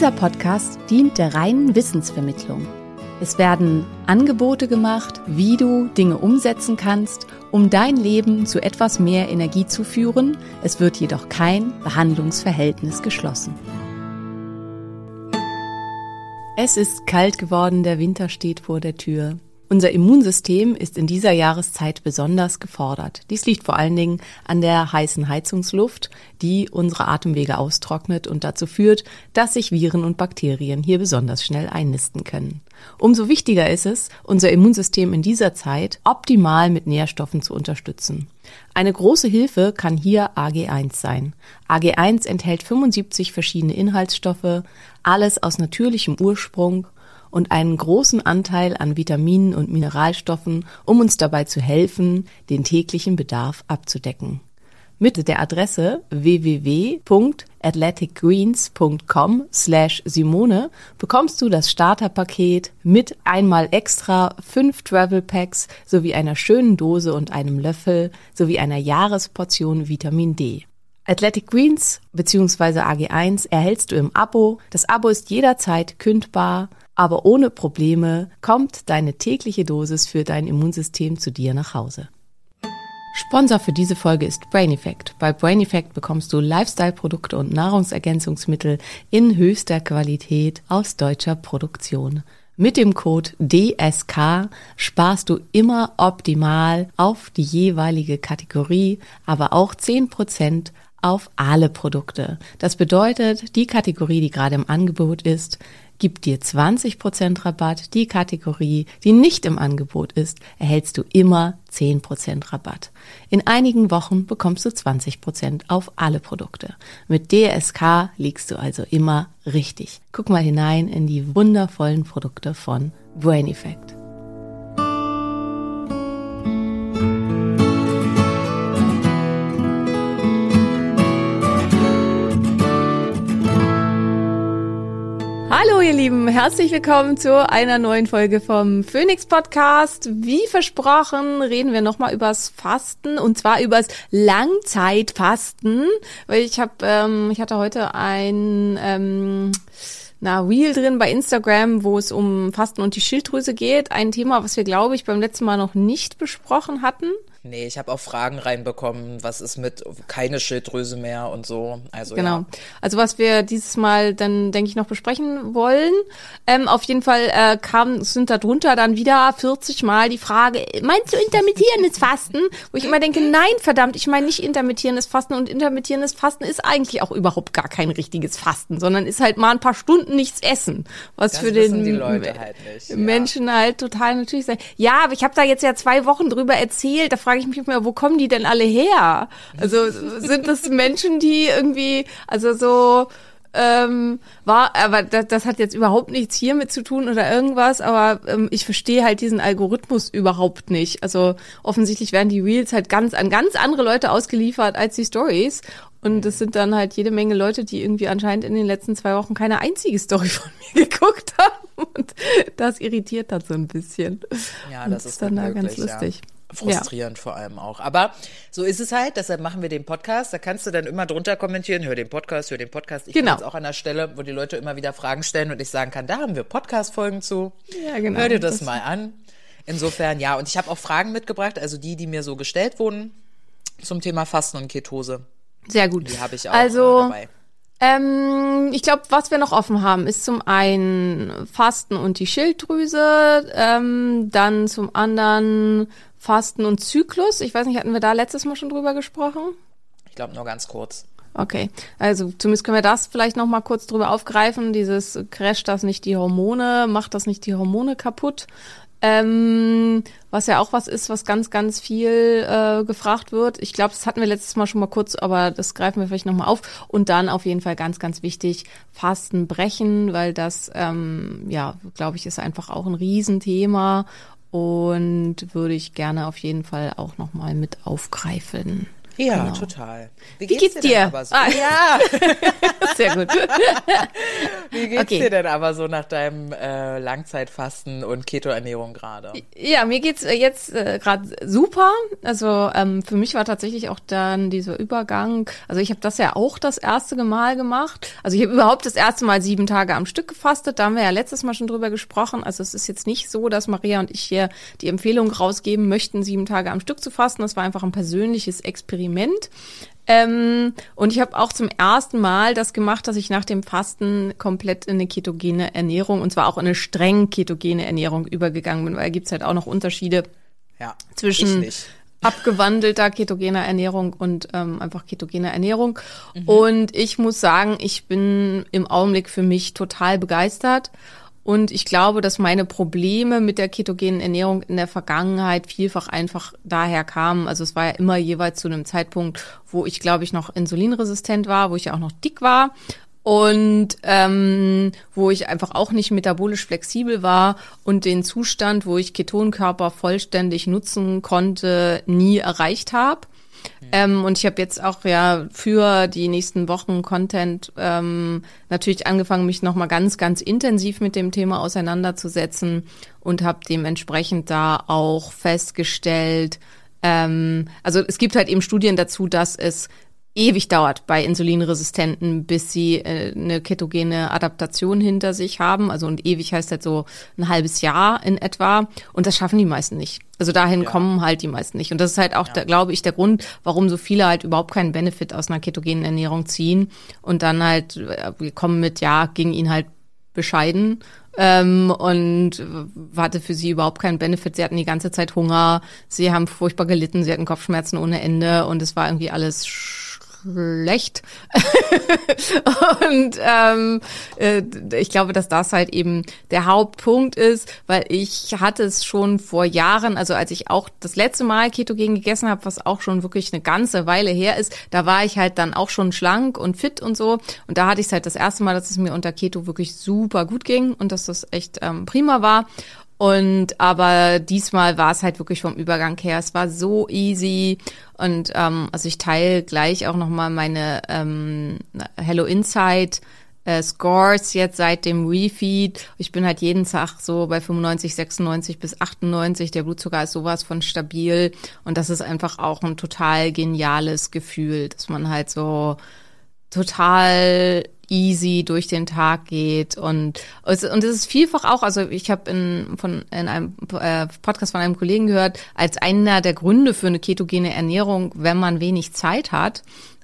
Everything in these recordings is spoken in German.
Dieser Podcast dient der reinen Wissensvermittlung. Es werden Angebote gemacht, wie du Dinge umsetzen kannst, um dein Leben zu etwas mehr Energie zu führen. Es wird jedoch kein Behandlungsverhältnis geschlossen. Es ist kalt geworden, der Winter steht vor der Tür. Unser Immunsystem ist in dieser Jahreszeit besonders gefordert. Dies liegt vor allen Dingen an der heißen Heizungsluft, die unsere Atemwege austrocknet und dazu führt, dass sich Viren und Bakterien hier besonders schnell einnisten können. Umso wichtiger ist es, unser Immunsystem in dieser Zeit optimal mit Nährstoffen zu unterstützen. Eine große Hilfe kann hier AG1 sein. AG1 enthält 75 verschiedene Inhaltsstoffe, alles aus natürlichem Ursprung und einen großen Anteil an Vitaminen und Mineralstoffen, um uns dabei zu helfen, den täglichen Bedarf abzudecken. Mit der Adresse www.athleticgreens.com slash Simone bekommst du das Starterpaket mit einmal extra fünf Travel Packs sowie einer schönen Dose und einem Löffel sowie einer Jahresportion Vitamin D. Athletic Greens bzw. AG1 erhältst du im Abo. Das Abo ist jederzeit kündbar, aber ohne Probleme kommt deine tägliche Dosis für dein Immunsystem zu dir nach Hause. Sponsor für diese Folge ist Brain Effect. Bei Brain Effect bekommst du Lifestyle-Produkte und Nahrungsergänzungsmittel in höchster Qualität aus deutscher Produktion. Mit dem Code DSK sparst du immer optimal auf die jeweilige Kategorie, aber auch 10% auf alle Produkte. Das bedeutet, die Kategorie, die gerade im Angebot ist, gibt dir 20% Rabatt. Die Kategorie, die nicht im Angebot ist, erhältst du immer 10% Rabatt. In einigen Wochen bekommst du 20% auf alle Produkte. Mit DSK liegst du also immer richtig. Guck mal hinein in die wundervollen Produkte von Brain Effect. Lieben, herzlich willkommen zu einer neuen Folge vom Phoenix Podcast. Wie versprochen reden wir nochmal übers Fasten und zwar übers Langzeitfasten, weil ich habe, ähm, ich hatte heute ein ähm, na, Reel drin bei Instagram, wo es um Fasten und die Schilddrüse geht. Ein Thema, was wir, glaube ich, beim letzten Mal noch nicht besprochen hatten. Nee, ich habe auch Fragen reinbekommen, was ist mit keine Schilddrüse mehr und so. Also Genau. ja. Also was wir dieses Mal dann, denke ich, noch besprechen wollen. Ähm, auf jeden Fall äh, kam, sind darunter dann wieder 40 Mal die Frage, meinst du intermittierendes Fasten? Wo ich immer denke, nein, verdammt, ich meine nicht intermittierendes Fasten und intermittierendes Fasten ist eigentlich auch überhaupt gar kein richtiges Fasten, sondern ist halt mal ein paar Stunden nichts essen. Was Das für den halt nicht, ja. Menschen halt total natürlich sein. Ja, aber ich habe da jetzt ja zwei Wochen drüber erzählt, da frage ich mich immer, wo kommen die denn alle her? Also sind das Menschen, die irgendwie, also so ähm, war, aber das, das hat jetzt überhaupt nichts hiermit zu tun oder irgendwas, aber ähm, ich verstehe halt diesen Algorithmus überhaupt nicht. Also offensichtlich werden die Reels halt ganz an ganz andere Leute ausgeliefert als die Stories. Und es sind dann halt jede Menge Leute, die irgendwie anscheinend in den letzten zwei Wochen keine einzige Story von mir geguckt haben. Und das irritiert dann so ein bisschen. Ja, Und das ist dann da ganz möglich, ja. lustig. Frustrierend vor allem auch. Aber so ist es halt, deshalb machen wir den Podcast. Da kannst du dann immer drunter kommentieren, hör den Podcast, hör den Podcast. Ich Genau. bin jetzt auch an der Stelle, wo die Leute immer wieder Fragen stellen und ich sagen kann, da haben wir Podcast-Folgen zu. Ja, genau. Hör dir das, Das- mal an. Insofern, ja. Und ich habe auch Fragen mitgebracht, also die, die mir so gestellt wurden zum Thema Fasten und Ketose. Sehr gut. Die habe ich auch also, äh, dabei. Ähm, ich glaube, was wir noch offen haben, ist zum einen Fasten und die Schilddrüse, ähm, dann zum anderen Fasten und Zyklus. Ich weiß nicht, hatten wir da letztes Mal schon drüber gesprochen? Ich glaube nur ganz kurz. Okay, also zumindest können wir das vielleicht noch mal kurz drüber aufgreifen. Dieses crasht das nicht die Hormone, macht das nicht die Hormone kaputt? Ähm, was ja auch was ist, was ganz, ganz viel äh, gefragt wird. Ich glaube, das hatten wir letztes Mal schon mal kurz, aber das greifen wir vielleicht nochmal auf. Und dann auf jeden Fall ganz, ganz wichtig, Fasten brechen, weil das, ähm, ja, glaube ich, ist einfach auch ein Riesenthema und würde ich gerne auf jeden Fall auch nochmal mit aufgreifen. Ja, Genau. total. Wie geht's denn dir? aber so? Ah. Ja, Sehr gut. wie geht's Okay. dir denn aber so nach deinem äh, Langzeitfasten und Keto-Ernährung gerade? Ja, mir geht's äh, jetzt äh, gerade super. Also ähm, für mich war tatsächlich auch dann dieser Übergang. Also ich habe das ja auch das erste Mal gemacht. Also ich habe überhaupt das erste Mal sieben Tage am Stück gefastet. Da haben wir ja letztes Mal schon drüber gesprochen. Also es ist jetzt nicht so, dass Maria und ich hier die Empfehlung rausgeben möchten, sieben Tage am Stück zu fasten. Das war einfach ein persönliches Experiment. Ähm, und ich habe auch zum ersten Mal das gemacht, dass ich nach dem Fasten komplett in eine ketogene Ernährung, und zwar auch in eine streng ketogene Ernährung übergegangen bin, weil da gibt's halt auch noch Unterschiede Ja, zwischen abgewandelter ketogener Ernährung und ähm, einfach ketogener Ernährung. Und ich muss sagen, ich bin im Augenblick für mich total begeistert. Und ich glaube, dass meine Probleme mit der ketogenen Ernährung in der Vergangenheit vielfach einfach daher kamen. Also es war ja immer jeweils zu einem Zeitpunkt, wo ich, glaube ich, noch insulinresistent war, wo ich ja auch noch dick war und ähm, wo ich einfach auch nicht metabolisch flexibel war und den Zustand, wo ich Ketonkörper vollständig nutzen konnte, nie erreicht habe. Ähm, und ich habe jetzt auch ja für die nächsten Wochen Content ähm, natürlich angefangen, mich nochmal ganz, ganz intensiv mit dem Thema auseinanderzusetzen und habe dementsprechend da auch festgestellt, ähm, also es gibt halt eben Studien dazu, dass es ewig dauert bei Insulinresistenten, bis sie äh, eine ketogene Adaptation hinter sich haben. Also und ewig heißt halt so ein halbes Jahr in etwa. Und das schaffen die meisten nicht. Also dahin kommen halt die meisten nicht. Und das ist halt auch, der, glaube ich, der Grund, warum so viele halt überhaupt keinen Benefit aus einer ketogenen Ernährung ziehen und dann halt äh, wir kommen mit, ja, ging ihnen halt bescheiden ähm, und hatte für sie überhaupt keinen Benefit. Sie hatten die ganze Zeit Hunger, sie haben furchtbar gelitten, sie hatten Kopfschmerzen ohne Ende und es war irgendwie alles schlecht. und ähm, äh, ich glaube, dass das halt eben der Hauptpunkt ist, weil ich hatte es schon vor Jahren, also als ich auch das letzte Mal Ketogen gegessen habe, was auch schon wirklich eine ganze Weile her ist, da war ich halt dann auch schon schlank und fit und so. Und da hatte ich es halt das erste Mal, dass es mir unter Keto wirklich super gut ging und dass das echt ähm, prima war. Und aber diesmal war es halt wirklich vom Übergang her. Es war so easy. Und ähm, also ich teile gleich auch nochmal meine ähm, Hello Insight äh, Scores jetzt seit dem Refeed. Ich bin halt jeden Tag so bei 95, 96 bis 98. Der Blutzucker ist sowas von stabil. Und das ist einfach auch ein total geniales Gefühl, dass man halt so total easy durch den Tag geht und und es ist vielfach auch, also ich habe in von in einem äh, Podcast von einem Kollegen gehört, als einer der Gründe für eine ketogene Ernährung, wenn man wenig Zeit hat.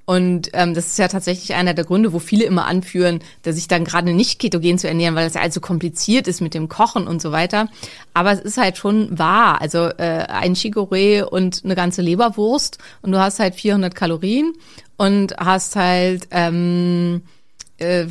Und ähm, das ist ja tatsächlich einer der Gründe, wo viele immer anführen, dass sich dann gerade nicht ketogen zu ernähren, weil das ja allzu kompliziert ist mit dem Kochen und so weiter. Aber es ist halt schon wahr. Also äh, ein Chicorée und eine ganze Leberwurst und du hast halt 400 Kalorien und hast halt ähm, äh,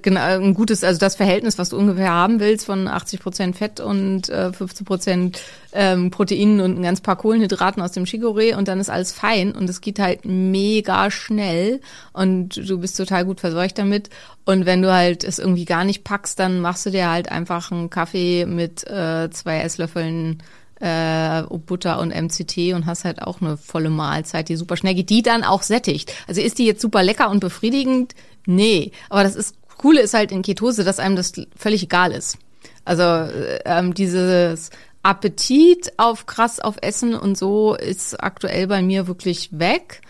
genau, ein gutes, also das Verhältnis, was du ungefähr haben willst, von 80 Prozent Fett und äh, 15 Prozent ähm, Proteinen und ein ganz paar Kohlenhydraten aus dem Chicorée und dann ist alles fein und es geht halt mega schnell und du bist total gut versorgt damit. Und wenn du halt es irgendwie gar nicht packst, dann machst du dir halt einfach einen Kaffee mit äh, zwei Esslöffeln äh, Butter und MCT und hast halt auch eine volle Mahlzeit, die super schnell geht, die dann auch sättigt. Also ist die jetzt super lecker und befriedigend? Nee, aber das ist coole ist halt in Ketose, dass einem das völlig egal ist. Also äh, ähm, dieses Appetit auf krass auf Essen und so ist aktuell bei mir wirklich weg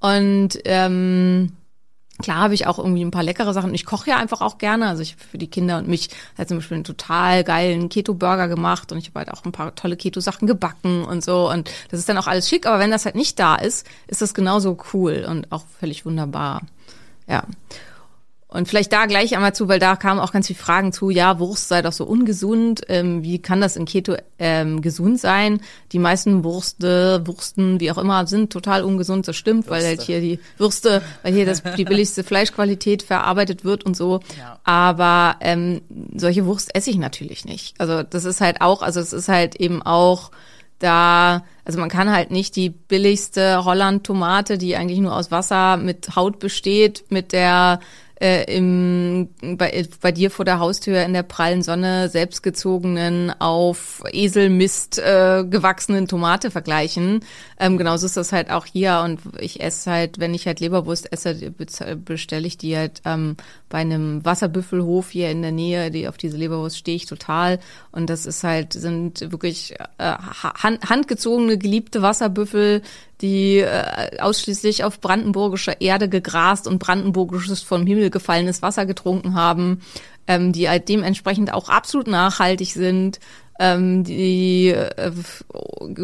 und ähm, Klar habe ich auch irgendwie ein paar leckere Sachen. Ich koche ja einfach auch gerne. Also ich hab für die Kinder und mich halt zum Beispiel einen total geilen Keto-Burger gemacht und ich habe halt auch ein paar tolle Keto-Sachen gebacken und so. Und das ist dann auch alles schick. Aber wenn das halt nicht da ist, ist das genauso cool und auch völlig wunderbar. Ja. Und vielleicht da gleich einmal zu, weil da kamen auch ganz viele Fragen zu, ja, Wurst sei doch so ungesund, ähm, wie kann das in Keto ähm, gesund sein? Die meisten Wurste, Wursten, wie auch immer, sind total ungesund, das stimmt, weil halt Würste. hier die Würste, weil hier das, die billigste Fleischqualität verarbeitet wird und so. Ja. Aber ähm, solche Wurst esse ich natürlich nicht. Also das ist halt auch, also es ist halt eben auch da, also man kann halt nicht die billigste Holland-Tomate, die eigentlich nur aus Wasser mit Haut besteht, mit der äh, im, bei, bei dir vor der Haustür in der prallen Sonne selbstgezogenen, auf Eselmist äh, gewachsenen Tomate vergleichen. Ähm, genauso ist das halt auch hier und ich esse halt, wenn ich halt Leberwurst esse, bestelle ich die halt ähm, bei einem Wasserbüffelhof hier in der Nähe, die auf diese Leberwurst stehe ich total und das ist halt, sind wirklich äh, hand, handgezogene, geliebte Wasserbüffel, die äh, ausschließlich auf brandenburgischer Erde gegrast und brandenburgisches vom Himmel gefallenes Wasser getrunken haben, ähm, die halt dementsprechend auch absolut nachhaltig sind, ähm, die äh,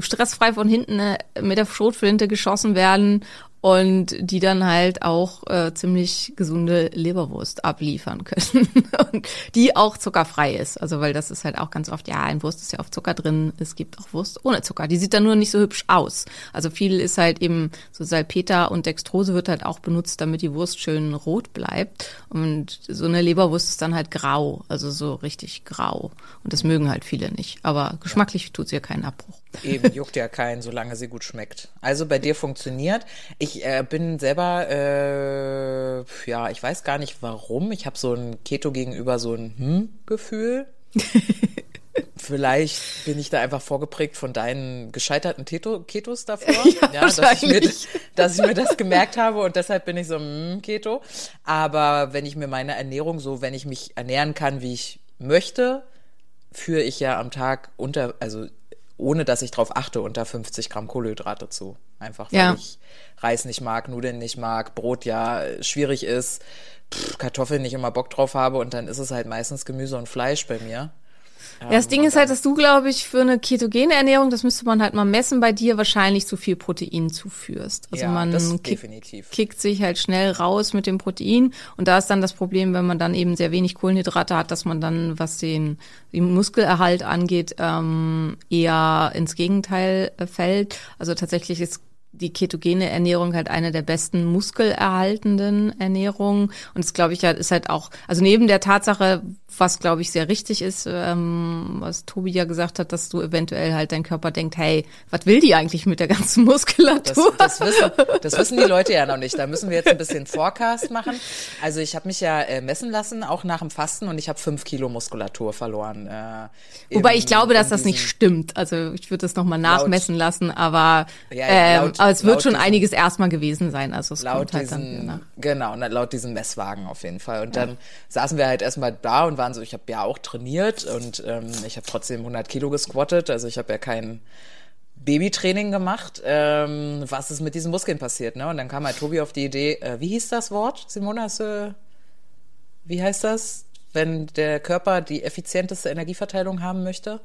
stressfrei von hinten äh, mit der Schrotflinte geschossen werden und die dann halt auch äh, ziemlich gesunde Leberwurst abliefern können und die auch zuckerfrei ist. Also weil das ist halt auch ganz oft, ja, in Wurst ist ja oft Zucker drin, es gibt auch Wurst ohne Zucker. Die sieht dann nur nicht so hübsch aus. Also viel ist halt eben so Salpeter und Dextrose wird halt auch benutzt, damit die Wurst schön rot bleibt und so eine Leberwurst ist dann halt grau, also so richtig grau und das mögen halt viele nicht, aber geschmacklich tut sie ja keinen Abbruch. Eben, juckt ja keinen, solange sie gut schmeckt. Also bei dir funktioniert. Ich äh, bin selber, äh, ja, ich weiß gar nicht warum. Ich habe so ein Keto gegenüber so ein Hm-Gefühl. Vielleicht bin ich da einfach vorgeprägt von deinen gescheiterten Keto Ketos davor. Ja, dass, ich mir, dass ich mir das gemerkt habe und deshalb bin ich so hm, Keto. Aber wenn ich mir meine Ernährung so, wenn ich mich ernähren kann, wie ich möchte, führe ich ja am Tag unter, also ohne dass ich drauf achte, unter 50 Gramm Kohlenhydrate zu. Einfach weil Ja. ich Reis nicht mag, Nudeln nicht mag, Brot ja schwierig ist, pff, Kartoffeln nicht immer Bock drauf habe und dann ist es halt meistens Gemüse und Fleisch bei mir. Ja, das Ding ist halt, dass du, glaube ich, für eine ketogene Ernährung, das müsste man halt mal messen, bei dir wahrscheinlich zu viel Protein zuführst. Also Ja, man kick, kickt sich halt schnell raus mit dem Protein. Und da ist dann das Problem, wenn man dann eben sehr wenig Kohlenhydrate hat, dass man dann, was den, den Muskelerhalt angeht, ähm, eher ins Gegenteil äh, fällt. Also tatsächlich ist die ketogene Ernährung halt eine der besten muskelerhaltenden Ernährungen. Und es glaube ich ja, ist halt auch, also neben der Tatsache, was glaube ich sehr richtig ist, ähm, was Tobi ja gesagt hat, dass du eventuell halt dein Körper denkt, hey, was will die eigentlich mit der ganzen Das, Muskulatur? das, wissen, das wissen die Leute ja noch nicht. Da müssen wir jetzt ein bisschen Forecast machen. Also ich habe mich ja äh, messen lassen, auch nach dem Fasten, und ich habe fünf Kilo Muskulatur verloren. Äh, Wobei im- ich glaube, dass das nicht stimmt. Also ich würde das nochmal nachmessen lassen, aber, Ja, ähm, laut- aber es wird schon diesem- einiges erstmal gewesen sein. Also es laut kommt halt dann diesen, nach. genau, na- laut diesem Messwagen auf jeden Fall. Und dann saßen wir halt erstmal da und waren so, ich habe ja auch trainiert und ähm, ich habe trotzdem 100 Kilo gesquattet, also ich habe ja kein Babytraining gemacht. Ähm, was ist mit diesen Muskeln passiert, ne? Und dann kam halt Tobi auf die Idee, äh, wie hieß das Wort? Simona, hast du, wie heißt das? Wenn der Körper die effizienteste Energieverteilung haben möchte?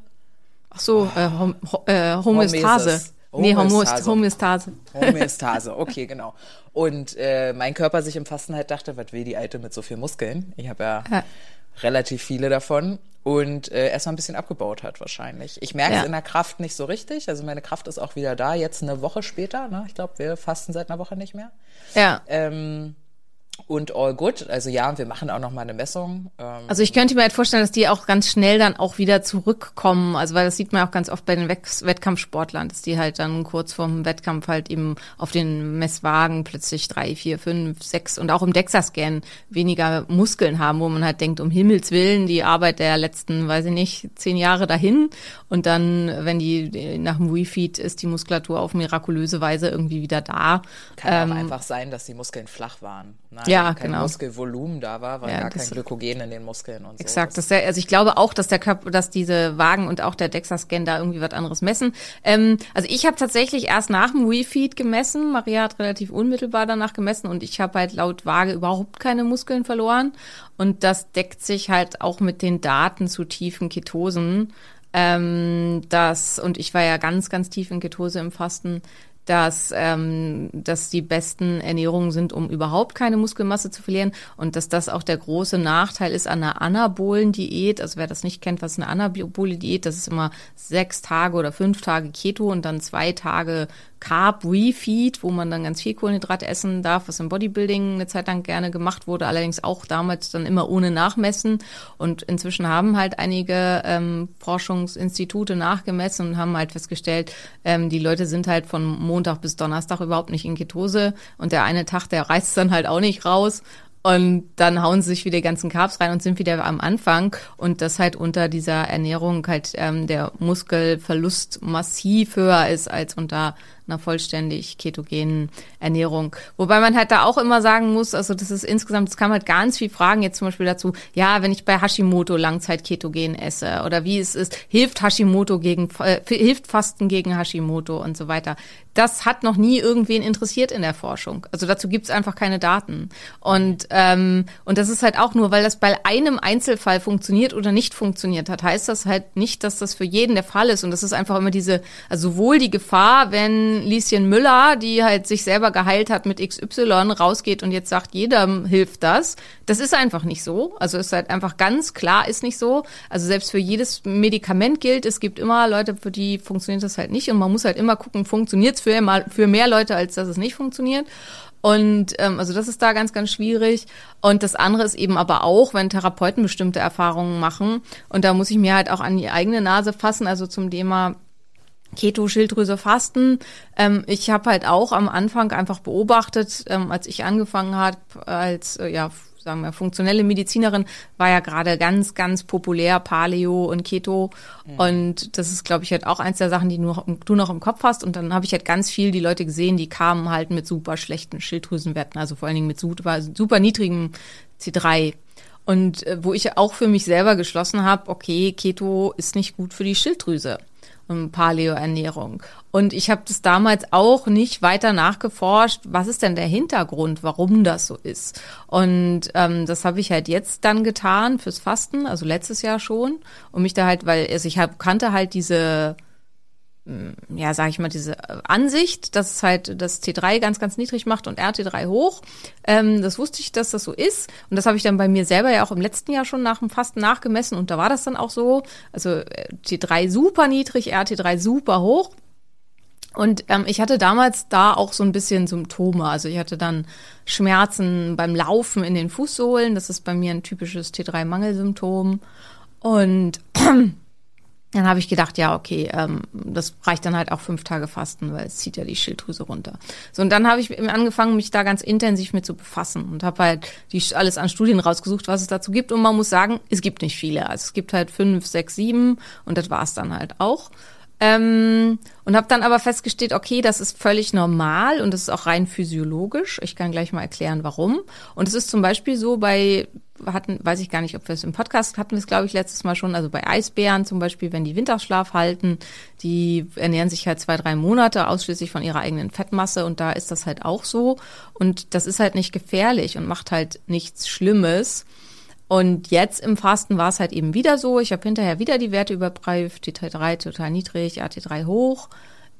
Ach so, äh, Hom Ho äh, Homöostase. Nee. Homöostase. Homöostase. Homöostase, okay, genau. Und äh, mein Körper sich im Fasten halt dachte, was will die Alte mit so viel Muskeln? Ich habe ja, Ja. relativ viele davon und äh, erstmal ein bisschen abgebaut hat wahrscheinlich. Ich merke Ja. es in der Kraft nicht so richtig. Also meine Kraft ist auch wieder da, jetzt eine Woche später. Ne? Ich glaube, wir fasten seit einer Woche nicht mehr. Ja. Ähm, und all good. Also ja, wir machen auch noch mal eine Messung. Ähm, Also ich könnte mir halt vorstellen, dass die auch ganz schnell dann auch wieder zurückkommen. Also weil das sieht man auch ganz oft bei den Wett Wettkampfsportlern, dass die halt dann kurz vorm Wettkampf halt eben auf den Messwagen plötzlich drei, vier, fünf, sechs und auch im DEXA-Scan weniger Muskeln haben, wo man halt denkt, um Himmels Willen, die Arbeit der letzten, weiß ich nicht, zehn Jahre dahin. Und dann, wenn die nach dem Refeed ist die Muskulatur auf mirakulöse Weise irgendwie wieder da. kann auch einfach sein, dass die Muskeln flach waren. Ne? Ähm, Ja, kein genau. Muskelvolumen da war, weil Ja, gar das- kein Glykogen in den Muskeln und so. Exakt, das, also ich glaube auch, dass der Körper, dass diese Wagen und auch der DEXA-Scan da irgendwie was anderes messen. Ähm, also ich habe tatsächlich erst nach dem Refeed gemessen. Maria hat relativ unmittelbar danach gemessen und ich habe halt laut Waage überhaupt keine Muskeln verloren. Und das deckt sich halt auch mit den Daten zu tiefen Ketosen. Ähm, das, und ich war ja ganz, ganz tief in Ketose im Fasten dass, ähm, dass die besten Ernährungen sind, um überhaupt keine Muskelmasse zu verlieren und dass das auch der große Nachteil ist an einer anabolen Diät. Also wer das nicht kennt, was eine anabole Diät? Das ist immer sechs Tage oder fünf Tage Keto und dann zwei Tage Carb Refeed, wo man dann ganz viel Kohlenhydrate essen darf, was im Bodybuilding eine Zeit lang gerne gemacht wurde, allerdings auch damals dann immer ohne Nachmessen. Und inzwischen haben halt einige ähm, Forschungsinstitute nachgemessen und haben halt festgestellt, ähm, die Leute sind halt von Montag bis Donnerstag überhaupt nicht in Ketose und der eine Tag, der reißt dann halt auch nicht raus. Und dann hauen sie sich wieder die ganzen Carbs rein und sind wieder am Anfang. Und das halt unter dieser Ernährung halt ähm, der Muskelverlust massiv höher ist als unter einer vollständig ketogenen Ernährung. Wobei man halt da auch immer sagen muss, also das ist insgesamt, es kam halt ganz viel Fragen jetzt zum Beispiel dazu, ja, wenn ich bei Hashimoto Langzeit ketogen esse oder wie es ist, hilft Hashimoto gegen, äh, hilft Fasten gegen Hashimoto und so weiter. Das hat noch nie irgendwen interessiert in der Forschung. Also dazu gibt's einfach keine Daten. Und, ähm, und das ist halt auch nur, weil das bei einem Einzelfall funktioniert oder nicht funktioniert hat, heißt das halt nicht, dass das für jeden der Fall ist. Und das ist einfach immer diese, also sowohl die Gefahr, wenn Lieschen Müller, die halt sich selber geheilt hat mit XY, rausgeht und jetzt sagt, jedem hilft das. Das ist einfach nicht so. Also ist halt einfach ganz klar, ist nicht so. Also selbst für jedes Medikament gilt, es gibt immer Leute, für die funktioniert das halt nicht. Und man muss halt immer gucken, funktioniert für, für mehr Leute, als dass es nicht funktioniert. Und ähm, also das ist da ganz, ganz schwierig. Und das andere ist eben aber auch, wenn Therapeuten bestimmte Erfahrungen machen. Und da muss ich mir halt auch an die eigene Nase fassen. Also zum Thema Keto-Schilddrüse fasten. Ähm, ich habe halt auch am Anfang einfach beobachtet, ähm, als ich angefangen habe als äh, ja sagen wir funktionelle Medizinerin, war ja gerade ganz ganz populär Paleo und Keto mhm. und das ist glaube ich halt auch eins der Sachen, die du noch, du noch im Kopf hast und dann habe ich halt ganz viel die Leute gesehen, die kamen halt mit super schlechten Schilddrüsenwerten, also vor allen Dingen mit super, super niedrigem C3 und äh, wo ich auch für mich selber geschlossen habe, okay, Keto ist nicht gut für die Schilddrüse und Paleo-Ernährung. Und ich habe das damals auch nicht weiter nachgeforscht, was ist denn der Hintergrund, warum das so ist. Und ähm, das habe ich halt jetzt dann getan fürs Fasten, also letztes Jahr schon, und mich da halt, weil also ich hab, kannte halt diese mm, ja, sage ich mal, diese Ansicht, dass es halt das T3 ganz, ganz niedrig macht und RT3 hoch. Ähm, das wusste ich, dass das so ist. Und das habe ich dann bei mir selber ja auch im letzten Jahr schon nach dem Fasten nachgemessen und da war das dann auch so. Also äh, T3 super niedrig, RT3 super hoch. Und ähm, ich hatte damals da auch so ein bisschen Symptome. Also ich hatte dann Schmerzen beim Laufen in den Fußsohlen. Das ist bei mir ein typisches T3-Mangelsymptom. Und dann habe ich gedacht, ja, okay, ähm, das reicht dann halt auch fünf Tage Fasten, weil es zieht ja die Schilddrüse runter. So, und dann habe ich angefangen, mich da ganz intensiv mit zu befassen und habe halt die, alles an Studien rausgesucht, was es dazu gibt. Und man muss sagen, es gibt nicht viele. Also es gibt halt fünf, sechs, sieben und das war's dann halt auch. Ähm, und habe dann aber festgestellt, okay, das ist völlig normal und das ist auch rein physiologisch. Ich kann gleich mal erklären, warum. Und es ist zum Beispiel so bei hatten, weiß ich gar nicht, ob wir es im Podcast hatten, es glaube ich letztes Mal schon, also bei Eisbären zum Beispiel, wenn die Winterschlaf halten, die ernähren sich halt zwei, drei Monate ausschließlich von ihrer eigenen Fettmasse und da ist das halt auch so und das ist halt nicht gefährlich und macht halt nichts Schlimmes. Und jetzt im Fasten war es halt eben wieder so. Ich habe hinterher wieder die Werte überprüft, T3 total niedrig, AT3 hoch.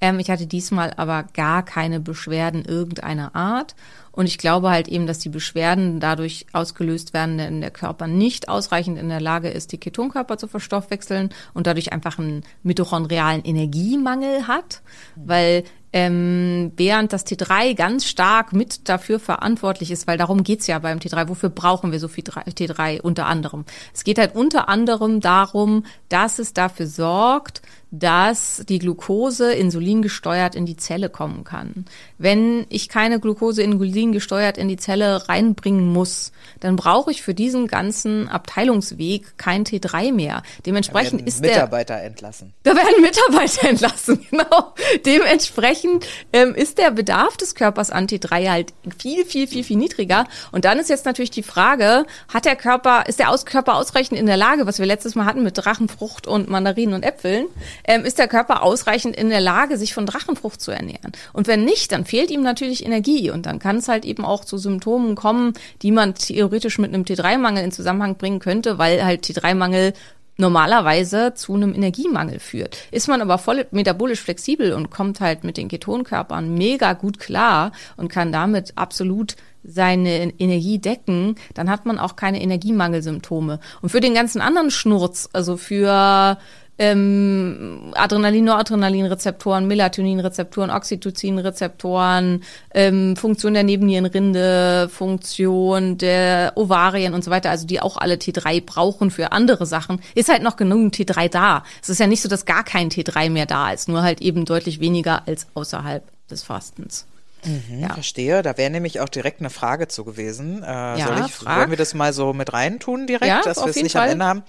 Ähm, ich hatte diesmal aber gar keine Beschwerden irgendeiner Art. Und ich glaube halt eben, dass die Beschwerden dadurch ausgelöst werden, wenn der Körper nicht ausreichend in der Lage ist, die Ketonkörper zu verstoffwechseln und dadurch einfach einen mitochondrialen Energiemangel hat, weil ähm, während das T3 ganz stark mit dafür verantwortlich ist, weil darum geht's ja beim T3. Wofür brauchen wir so viel T3 unter anderem? Es geht halt unter anderem darum, dass es dafür sorgt, dass die Glucose Insulin gesteuert in die Zelle kommen kann. Wenn ich keine Glucose Insulin gesteuert in die Zelle reinbringen muss, dann brauche ich für diesen ganzen Abteilungsweg kein T3 mehr. Dementsprechend ist Mitarbeiter der Mitarbeiter entlassen. Da werden Mitarbeiter entlassen, genau. Dementsprechend ähm, ist der Bedarf des Körpers an T3 halt viel, viel, viel, viel niedriger. Und dann ist jetzt natürlich die Frage, hat der Körper, ist der Körper ausreichend in der Lage, was wir letztes Mal hatten mit Drachenfrucht und Mandarinen und Äpfeln, ähm, ist der Körper ausreichend in der Lage, sich von Drachenfrucht zu ernähren. Und wenn nicht, dann fehlt ihm natürlich Energie und dann kann es halt eben auch zu Symptomen kommen, die man theoretisch mit einem T3-Mangel in Zusammenhang bringen könnte, weil halt T3-Mangel normalerweise zu einem Energiemangel führt. Ist man aber voll metabolisch flexibel und kommt halt mit den Ketonkörpern mega gut klar und kann damit absolut seine Energie decken, dann hat man auch keine Energiemangelsymptome. Und für den ganzen anderen Schnurz, also für ähm, Adrenalin, Noradrenalinrezeptoren, Melatoninrezeptoren, Oxytocinrezeptoren, ähm, Funktion der Nebennierenrinde, Funktion der Ovarien und so weiter, also die auch alle T3 brauchen für andere Sachen, ist halt noch genug T3 da. Es ist ja nicht so, dass gar kein T3 mehr da ist, nur halt eben deutlich weniger als außerhalb des Fastens. Mhm, ja. Verstehe. Da wäre nämlich auch direkt eine Frage zu gewesen. Äh, ja, soll ich, frag. wollen wir das mal so mit reintun direkt, Ja, dass wir es nicht Fall. am Ende haben?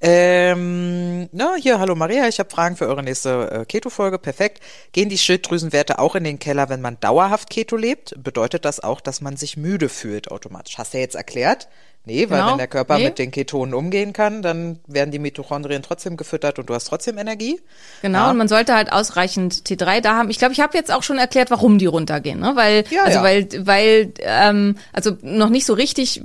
Ähm, na, hier, hallo Maria, ich habe Fragen für eure nächste äh, Keto-Folge. Perfekt. Gehen die Schilddrüsenwerte auch in den Keller, wenn man dauerhaft Keto lebt? Bedeutet das auch, dass man sich müde fühlt automatisch? Hast du ja jetzt erklärt? Nee, weil Genau. wenn der Körper Nee. mit den Ketonen umgehen kann, dann werden die Mitochondrien trotzdem gefüttert und du hast trotzdem Energie. Genau, Ja. und man sollte halt ausreichend T3 da haben. Ich glaube, ich habe jetzt auch schon erklärt, warum die runtergehen, ne? Weil, Ja, also ja. weil, weil, ähm, also noch nicht so richtig,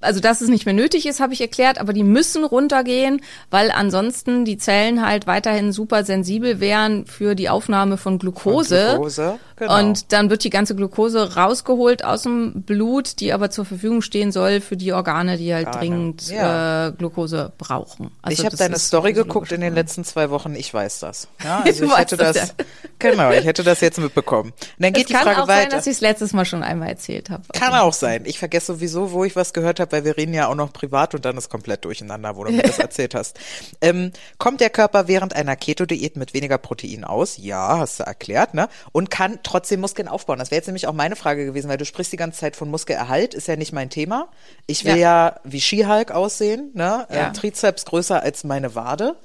also dass es nicht mehr nötig ist, habe ich erklärt, aber die müssen runtergehen, weil ansonsten die Zellen halt weiterhin super sensibel wären für die Aufnahme von Glucose. Glucose, genau. Und dann wird die ganze Glucose rausgeholt aus dem Blut, die aber zur Verfügung stehen soll für die Organe, die halt Organe, dringend ja. äh, Glucose brauchen. Also ich habe deine Story geguckt in den letzten zwei Wochen. Ich weiß das. Ja, also ich hätte das, das, ja. genau, ich hätte das jetzt mitbekommen. Und dann Es geht die kann Frage auch sein, weiter. dass ich es letztes Mal schon einmal erzählt habe. Kann auch sein. Ich vergesse sowieso, wo ich was gehört habe, weil wir reden ja auch noch privat und dann ist komplett durcheinander, wo du mir das erzählt hast. Ähm, kommt der Körper während einer Keto-Diät mit weniger Protein aus? Ja, hast du erklärt, ne? Und kann trotzdem Muskeln aufbauen. Das wäre jetzt nämlich auch meine Frage gewesen, weil du sprichst die ganze Zeit von Muskelerhalt, ist ja nicht mein Thema. Ich will ja, wie Skihulk aussehen, ne? Ja. Äh, Trizeps größer als meine Wade.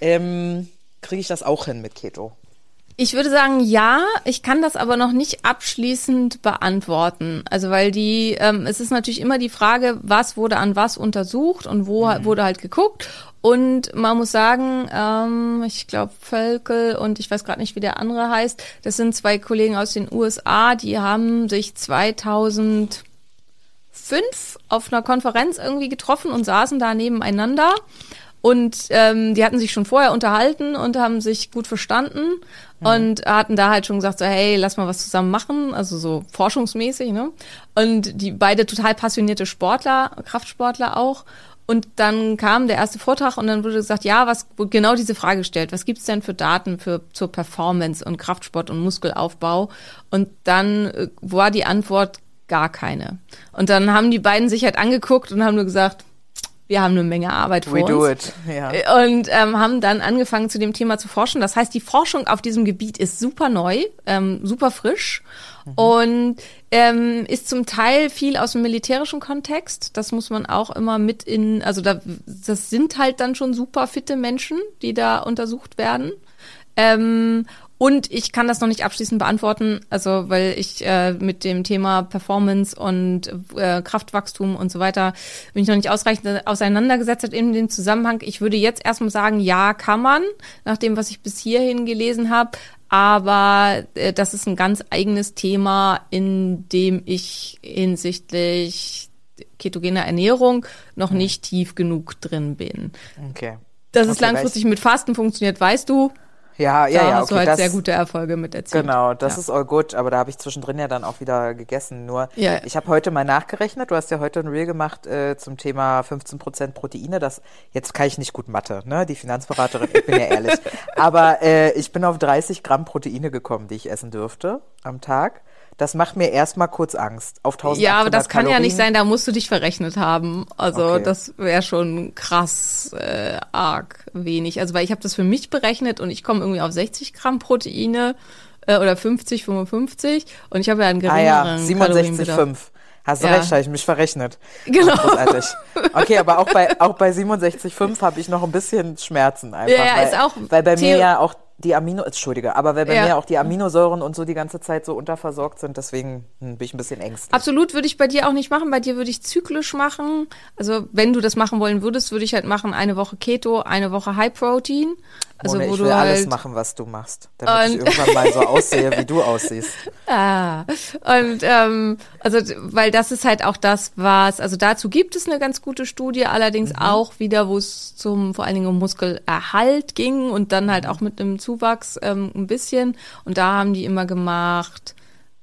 Ähm, Kriege ich das auch hin mit Keto? Ich würde sagen, ja. Ich kann das aber noch nicht abschließend beantworten. Also weil die, ähm, es ist natürlich immer die Frage, was wurde an was untersucht und wo Mhm. wurde halt geguckt. Und man muss sagen, ähm, ich glaube Völkel und ich weiß gerade nicht, wie der andere heißt. Das sind zwei Kollegen aus den USA, die haben sich 2005 auf einer Konferenz irgendwie getroffen und saßen da nebeneinander. Und ähm, die hatten sich schon vorher unterhalten und haben sich gut verstanden und hatten da halt schon gesagt, so, hey, lass mal was zusammen machen, also so forschungsmäßig, ne? Und die beide total passionierte Sportler, Kraftsportler auch. Und dann kam der erste Vortrag und dann wurde gesagt, ja, was genau diese Frage gestellt, was gibt's denn für Daten für zur Performance und Kraftsport und Muskelaufbau? Und dann äh, war die Antwort gar keine. Und dann haben die beiden sich halt angeguckt und haben nur gesagt, wir haben eine Menge Arbeit vor We uns. do it. Ja. Und ähm, haben dann angefangen, zu dem Thema zu forschen. Das heißt, die Forschung auf diesem Gebiet ist super neu, ähm, super frisch und ähm, ist zum Teil viel aus dem militärischen Kontext. Das muss man auch immer mit in, also da, das sind halt dann schon super fitte Menschen, die da untersucht werden. Ähm, und ich kann das noch nicht abschließend beantworten, also weil ich äh, mit dem Thema Performance und äh, Kraftwachstum und so weiter bin ich noch nicht ausreichend auseinandergesetzt hat in dem Zusammenhang. Ich würde jetzt erstmal sagen, ja, kann man, nach dem, was ich bis hierhin gelesen habe. Aber äh, das ist ein ganz eigenes Thema, in dem ich hinsichtlich ketogener Ernährung noch nicht tief genug drin bin. Okay. Dass es Okay, langfristig mit Fasten funktioniert, weißt du. Ja, ja, da ja. hast Okay, du halt das, sehr gute Erfolge mit erzielt. Genau, das ja. ist all gut, aber da habe ich zwischendrin ja dann auch wieder gegessen. Nur, Ja. ich habe heute mal nachgerechnet, du hast ja heute ein Reel gemacht äh, zum Thema 15% Proteine. Das, jetzt kann ich nicht gut Mathe, ne? Die Finanzberaterin, ich bin ja ehrlich. Aber äh, ich bin auf 30 Gramm Proteine gekommen, die ich essen dürfte am Tag. Das macht mir erstmal kurz Angst. Auf 1800 Ja, aber das kann ja nicht sein, da musst du dich verrechnet haben. Also Okay. das wäre schon krass äh, arg wenig. Also weil ich habe das für mich berechnet und ich komme irgendwie auf 60 Gramm Proteine äh, oder 50, 55 und ich habe ja einen Ah geringeren ja, Kalorienbedarf. 67,5. Hast du Ja. recht, habe ich mich verrechnet. Genau. Großartig. Okay, aber auch bei, auch bei 67,5 habe ich noch ein bisschen Schmerzen einfach. Ja, ja, weil, ist auch Weil bei mir ja auch die Amino, Entschuldige, aber weil bei Ja. mir auch die Aminosäuren und so die ganze Zeit so unterversorgt sind, deswegen hm, bin ich ein bisschen ängstlich. Absolut würde ich bei dir auch nicht machen. Bei dir würde ich zyklisch machen. Also wenn du das machen wollen würdest, würde ich halt machen eine Woche Keto, eine Woche High Protein. Also Mone, wo ich du will alles halt machen, was du machst, damit ich irgendwann mal so aussehe, wie du aussiehst. Ah, und ähm, also weil das ist halt auch das, was, also dazu gibt es eine ganz gute Studie, allerdings auch wieder, wo es zum vor allen Dingen um Muskelerhalt ging und dann halt auch mit einem Zuwachs ähm, ein bisschen. Und da haben die immer gemacht,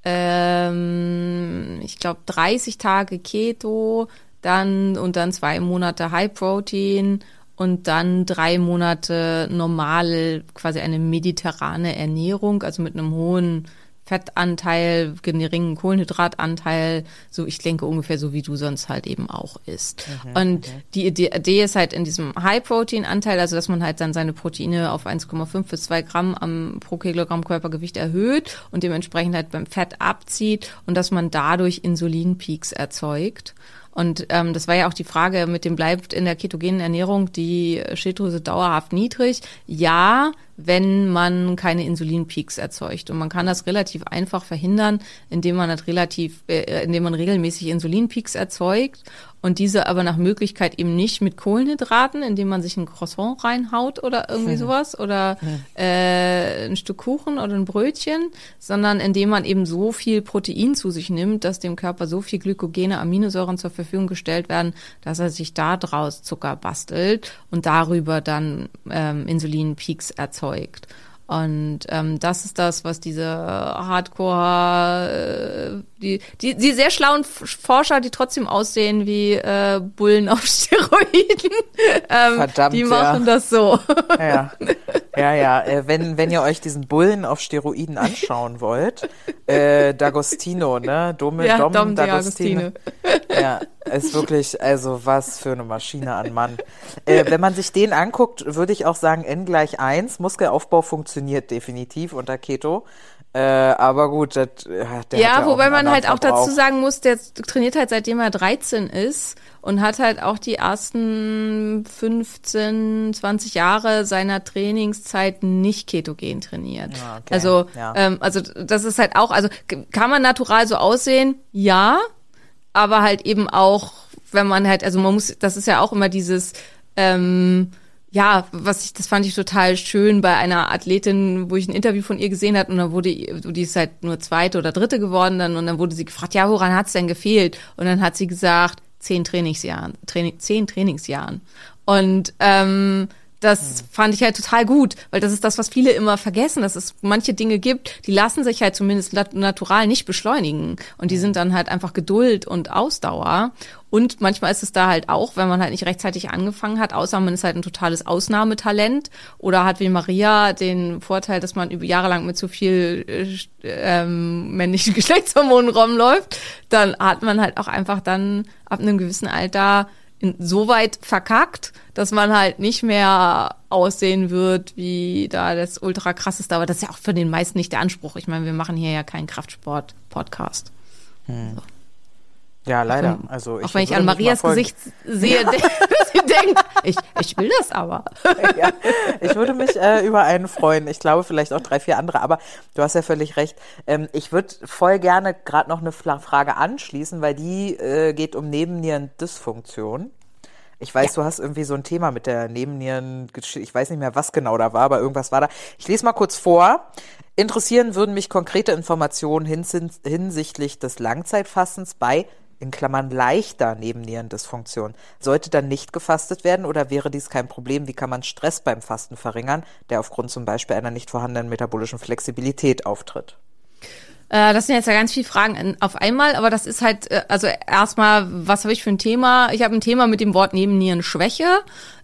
ähm, ich glaube 30 Tage Keto, dann und dann zwei Monate High Protein und dann drei Monate normal, quasi eine mediterrane Ernährung, also mit einem hohen Fettanteil, geringen Kohlenhydratanteil, so ich denke ungefähr so wie du sonst halt eben auch isst. und die Idee, Idee ist halt in diesem High-Protein-Anteil, also dass man halt dann seine Proteine auf 1,5 bis 2 Gramm am, pro Kilogramm Körpergewicht erhöht und dementsprechend halt beim Fett abzieht und dass man dadurch Insulinpeaks erzeugt. Und ähm, das war ja auch die Frage mit dem bleibt in der ketogenen Ernährung die Schilddrüse dauerhaft niedrig. Ja, wenn man keine Insulinpeaks erzeugt. Und man kann das relativ einfach verhindern, indem man das relativ, äh, indem man regelmäßig Insulinpeaks erzeugt und diese aber nach Möglichkeit eben nicht mit Kohlenhydraten, indem man sich ein Croissant reinhaut oder irgendwie sowas oder äh, ein Stück Kuchen oder ein Brötchen, sondern indem man eben so viel Protein zu sich nimmt, dass dem Körper so viel glykogene Aminosäuren zur Verfügung gestellt werden, dass er sich da draus Zucker bastelt und darüber dann ähm, Insulinpeaks erzeugt. Und ähm, das ist das, was diese Hardcore, äh, die, die, die sehr schlauen Forscher, die trotzdem aussehen wie äh, Bullen auf Steroiden, ähm, Verdammt, die ja. machen das so. Ja, ja, ja. Äh, wenn, wenn ihr euch diesen Bullen auf Steroiden anschauen wollt, äh, D'Agostino, ne? Dome, Ja, Dom, Dom D'Agostino. Ja, ist wirklich, also was für eine Maschine an Mann. Äh, wenn man sich den anguckt, würde ich auch sagen, N gleich 1. Muskelaufbau funktioniert definitiv unter Keto. Äh, aber gut, das, äh, der ja, wobei man halt auch Verbrauch. dazu sagen muss, der trainiert halt seitdem er 13 ist und hat halt auch die ersten 15, 20 Jahre seiner Trainingszeit nicht ketogen trainiert. Ah, okay. Also, Ja. ähm, also das ist halt auch, also kann man natural so aussehen? Ja, aber halt eben auch, wenn man halt, also man muss, das ist ja auch immer dieses, ähm, ja, was ich, das fand ich total schön bei einer Athletin, wo ich ein Interview von ihr gesehen hat und dann wurde, die ist halt nur zweite oder dritte geworden dann und dann wurde sie gefragt, ja, woran hat's denn gefehlt? Und dann hat sie gesagt, zehn Trainingsjahren, Training, zehn Trainingsjahren. Und ähm, das fand ich halt total gut, weil das ist das, was viele immer vergessen, dass es manche Dinge gibt, die lassen sich halt zumindest nat natural nicht beschleunigen. Und die sind dann halt einfach Geduld und Ausdauer. Und manchmal ist es da halt auch, wenn man halt nicht rechtzeitig angefangen hat, außer man ist halt ein totales Ausnahmetalent oder hat wie Maria den Vorteil, dass man über Jahre lang mit zu viel äh, ähm, männlichen Geschlechtshormonen rumläuft, dann hat man halt auch einfach dann ab einem gewissen Alter insoweit verkackt, dass man halt nicht mehr aussehen wird wie da das ultra krasseste. Aber das ist ja auch für den meisten nicht der Anspruch. Ich meine, wir machen hier ja keinen Kraftsport-Podcast. Ja, leider. Also ich auch wenn ich an Marias Gesicht sehe, dass sie denkt, ich, ich will das aber. ja, ich würde mich äh, über einen freuen. Ich glaube vielleicht auch drei, vier andere. Aber du hast ja völlig recht. Ähm, ich würde voll gerne gerade noch eine Frage anschließen, weil die äh, geht um Nebennierendysfunktion. Ich weiß, du hast irgendwie so ein Thema mit der Nebennieren. Ich weiß nicht mehr, was genau da war, aber irgendwas war da. Ich lese mal kurz vor. Interessieren würden mich konkrete Informationen hinsichtlich des Langzeitfastens bei in Klammern leichter Nebennierendysfunktion. Sollte dann nicht gefastet werden oder wäre dies kein Problem? Wie kann man Stress beim Fasten verringern, der aufgrund zum Beispiel einer nicht vorhandenen metabolischen Flexibilität auftritt? Äh, das sind jetzt ja ganz viele Fragen auf einmal, aber das ist halt, äh, also erstmal, was habe ich für ein Thema? Ich habe ein Thema mit dem Wort Nebennierenschwäche,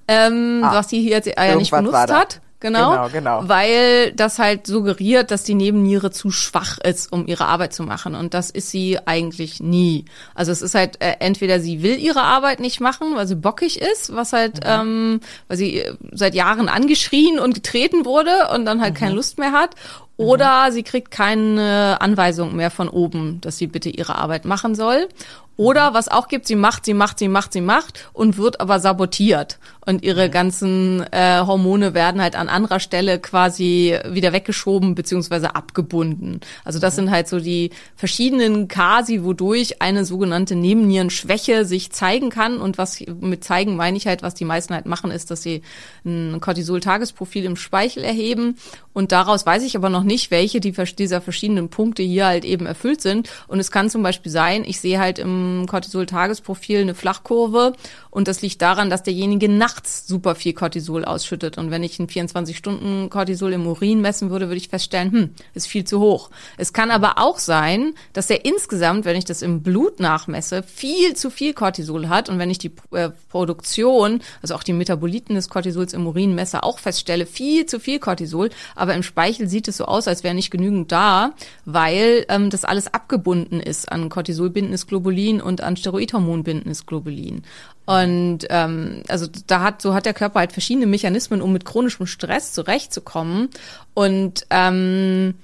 ähm, was sie hier jetzt äh, ja nicht benutzt hat. Genau, Genau, genau. weil das halt suggeriert, dass die Nebenniere zu schwach ist, um ihre Arbeit zu machen. Und das ist sie eigentlich nie. Also es ist halt äh, entweder sie will ihre Arbeit nicht machen, weil sie bockig ist, was halt, ähm, weil sie äh, seit Jahren angeschrien und getreten wurde und dann halt keine Lust mehr hat. Oder sie kriegt keine Anweisung mehr von oben, dass sie bitte ihre Arbeit machen soll. Oder was auch gibt, sie macht, sie macht, sie macht, sie macht und wird aber sabotiert. Und ihre ganzen äh, Hormone werden halt an anderer Stelle quasi wieder weggeschoben beziehungsweise abgebunden. Also das sind halt so die verschiedenen Kasi, wodurch eine sogenannte Nebennierenschwäche sich zeigen kann. Und was mit zeigen meine ich halt, was die meisten halt machen, ist, dass sie ein Cortisol-Tagesprofil im Speichel erheben. Und daraus weiß ich aber noch nicht, welche die, dieser verschiedenen Punkte hier halt eben erfüllt sind. Und es kann zum Beispiel sein, ich sehe halt im Cortisol-Tagesprofil eine Flachkurve und das liegt daran, dass derjenige nachts super viel Cortisol ausschüttet. Und wenn ich einen 24-Stunden Cortisol im Urin messen würde, würde ich feststellen, hm, ist viel zu hoch. Es kann aber auch sein, dass er insgesamt, wenn ich das im Blut nachmesse, viel zu viel Cortisol hat. Und wenn ich die äh, Produktion, also auch die Metaboliten des Cortisols im Urin messe, auch feststelle, viel zu viel Cortisol. Aber im Speichel sieht es so aus, als wäre nicht genügend da, weil ähm, das alles abgebunden ist an Cortisolbindendes Globulin und an Steroidhormonbindendes Globulin. Und ähm, also da hat so hat der Körper halt verschiedene Mechanismen, um mit chronischem Stress zurechtzukommen. Und ähm,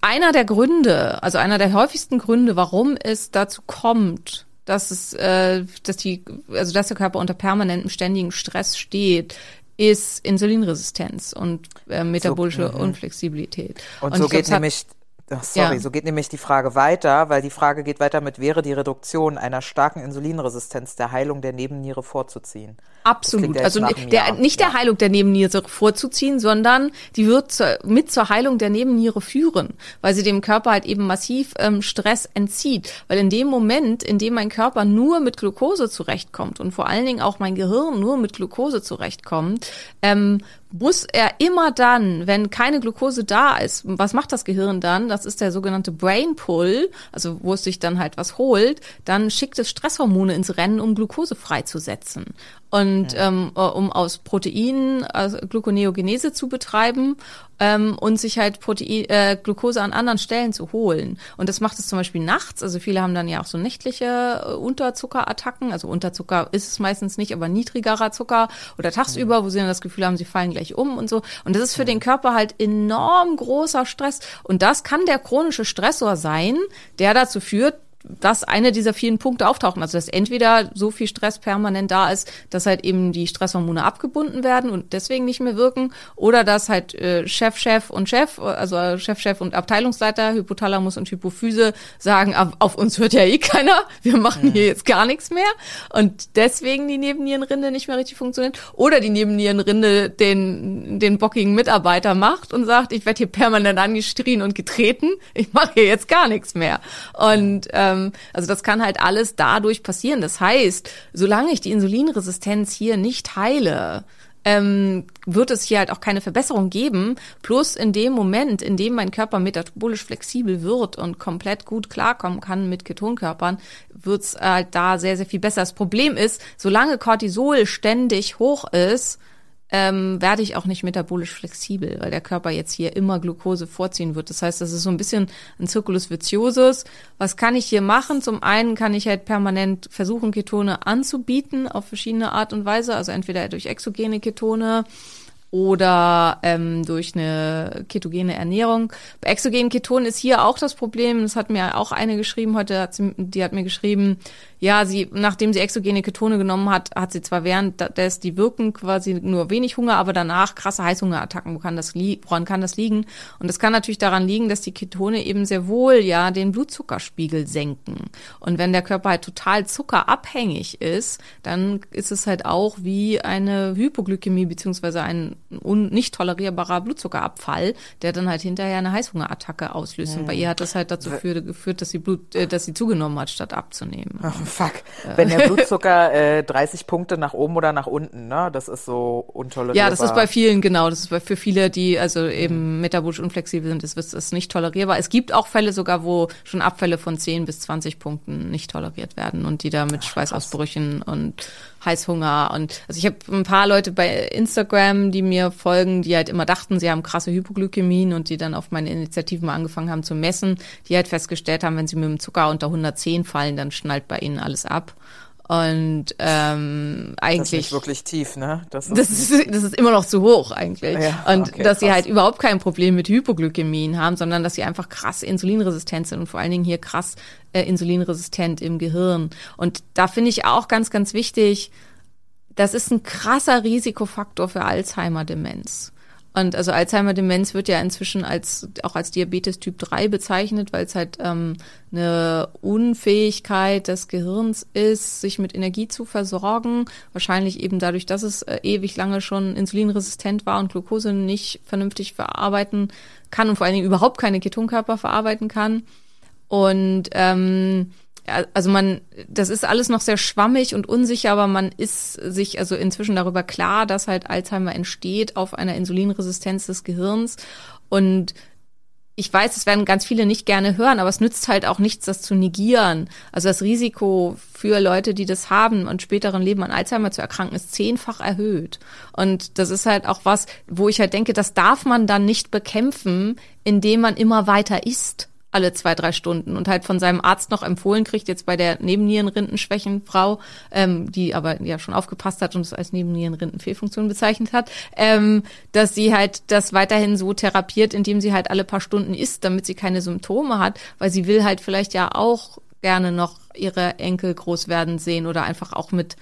einer der Gründe, also einer der häufigsten Gründe, warum es dazu kommt, dass es, äh, dass die, also dass der Körper unter permanentem ständigen Stress steht, ist Insulinresistenz und äh, metabolische So, mhm. Unflexibilität. Und, ich so glaub, geht nämlich, ach, sorry, Ja. so geht nämlich die Frage weiter, weil die Frage geht weiter mit, wäre die Reduktion einer starken Insulinresistenz der Heilung der Nebenniere vorzuziehen? Absolut. ja Also der, nicht der. Heilung der Nebenniere vorzuziehen, sondern die wird zur, mit zur Heilung der Nebenniere führen, weil sie dem Körper halt eben massiv ähm, Stress entzieht. Weil in dem Moment, in dem mein Körper nur mit Glucose zurechtkommt und vor allen Dingen auch mein Gehirn nur mit Glucose zurechtkommt, ähm, muss er immer dann, wenn keine Glucose da ist, was macht das Gehirn dann? Das ist der sogenannte Brain Pull, also wo es sich dann halt was holt, dann schickt es Stresshormone ins Rennen, um Glucose freizusetzen. Und ähm, äh, um aus Proteinen also Gluconeogenese zu betreiben ähm, und sich halt Protein, äh, Glucose an anderen Stellen zu holen. Und das macht es zum Beispiel nachts. Also viele haben dann ja auch so nächtliche äh, Unterzuckerattacken. Also Unterzucker ist es meistens nicht, aber niedrigerer Zucker oder tagsüber, wo sie dann das Gefühl haben, sie fallen gleich um und so. Und das ist für den Körper halt enorm großer Stress. Und das kann der chronische Stressor sein, der dazu führt, dass eine dieser vielen Punkte auftauchen. Also dass entweder so viel Stress permanent da ist, dass halt eben die Stresshormone abgebunden werden und deswegen nicht mehr wirken, oder dass halt äh, Chef, Chef und Chef, also äh, Chef, Chef und Abteilungsleiter, Hypothalamus und Hypophyse sagen, auf, auf uns hört ja eh keiner, wir machen hier jetzt gar nichts mehr und deswegen die Nebennierenrinde nicht mehr richtig funktioniert. Oder die Nebennierenrinde den, den bockigen Mitarbeiter macht und sagt, ich werde hier permanent angestrien und getreten, ich mache hier jetzt gar nichts mehr. Und ähm, also das kann halt alles dadurch passieren. Das heißt, solange ich die Insulinresistenz hier nicht heile, ähm, wird es hier halt auch keine Verbesserung geben. Plus in dem Moment, in dem mein Körper metabolisch flexibel wird und komplett gut klarkommen kann mit Ketonkörpern, wird's halt da sehr, sehr viel besser. Das Problem ist, solange Cortisol ständig hoch ist, ähm, werde ich auch nicht metabolisch flexibel, weil der Körper jetzt hier immer Glucose vorziehen wird. Das heißt, das ist so ein bisschen ein Circulus viciosus. Was kann ich hier machen? Zum einen kann ich halt permanent versuchen, Ketone anzubieten auf verschiedene Art und Weise, also entweder durch exogene Ketone oder ähm, durch eine ketogene Ernährung. Bei exogenen Ketonen ist hier auch das Problem, das hat mir auch eine geschrieben, heute hat sie, die hat mir geschrieben, ja, sie, nachdem sie exogene Ketone genommen hat, hat sie zwar während des, die wirken quasi nur wenig Hunger, aber danach krasse Heißhungerattacken. Wo kann das li woran kann das liegen? Und das kann natürlich daran liegen, dass die Ketone eben sehr wohl ja den Blutzuckerspiegel senken. Und wenn der Körper halt total zuckerabhängig ist, dann ist es halt auch wie eine Hypoglykämie beziehungsweise ein nicht tolerierbarer Blutzuckerabfall, der dann halt hinterher eine Heißhungerattacke auslöst. Und bei ihr hat das halt dazu geführt, dass sie Blut, äh, dass sie zugenommen hat, statt abzunehmen. Oh, fuck. Wenn der Blutzucker äh, 30 Punkte nach oben oder nach unten, ne? Das ist so untolerierbar. Ja, das ist bei vielen, genau. Das ist bei, für viele, die also eben metabolisch unflexibel sind, ist das nicht tolerierbar. Es gibt auch Fälle sogar, wo schon Abfälle von 10 bis 20 Punkten nicht toleriert werden und die da mit Schweißausbrüchen und Heißhunger und also ich habe ein paar Leute bei Instagram, die mir folgen, die halt immer dachten, sie haben krasse Hypoglykämien und die dann auf meine Initiativen mal angefangen haben zu messen, die halt festgestellt haben, wenn sie mit dem Zucker unter 110 fallen, dann schnallt bei ihnen alles ab. Und ähm, Das ist eigentlich. nicht wirklich tief, ne? Das ist, Das ist, das ist immer noch zu hoch eigentlich. Ja, und okay, dass sie krass. halt überhaupt kein Problem mit Hypoglykämien haben, sondern dass sie einfach krass insulinresistent sind und vor allen Dingen hier krass äh, insulinresistent im Gehirn. Und da finde ich auch ganz, ganz wichtig, das ist ein krasser Risikofaktor für Alzheimer-Demenz. Und also Alzheimer-Demenz wird ja inzwischen als auch als Diabetes Typ 3 bezeichnet, weil es halt ähm, eine Unfähigkeit des Gehirns ist, sich mit Energie zu versorgen. Wahrscheinlich eben dadurch, dass es äh, ewig lange schon insulinresistent war und Glucose nicht vernünftig verarbeiten kann und vor allen Dingen überhaupt keine Ketonkörper verarbeiten kann. Und ähm, also man, das ist alles noch sehr schwammig und unsicher, aber man ist sich also inzwischen darüber klar, dass halt Alzheimer entsteht auf einer Insulinresistenz des Gehirns. Und ich weiß, es werden ganz viele nicht gerne hören, aber es nützt halt auch nichts, das zu negieren. Also das Risiko für Leute, die das haben und späteren Leben an Alzheimer zu erkranken, ist zehnfach erhöht. Und das ist halt auch was, wo ich halt denke, das darf man dann nicht bekämpfen, indem man immer weiter isst alle zwei, drei Stunden und halt von seinem Arzt noch empfohlen kriegt, jetzt bei der Nebennierenrindenschwächenfrau, ähm, die aber ja schon aufgepasst hat und es als Nebennierenrindenfehlfunktion bezeichnet hat, ähm, dass sie halt das weiterhin so therapiert, indem sie halt alle paar Stunden isst, damit sie keine Symptome hat, weil sie will halt vielleicht ja auch gerne noch ihre Enkel groß werden sehen oder einfach auch mit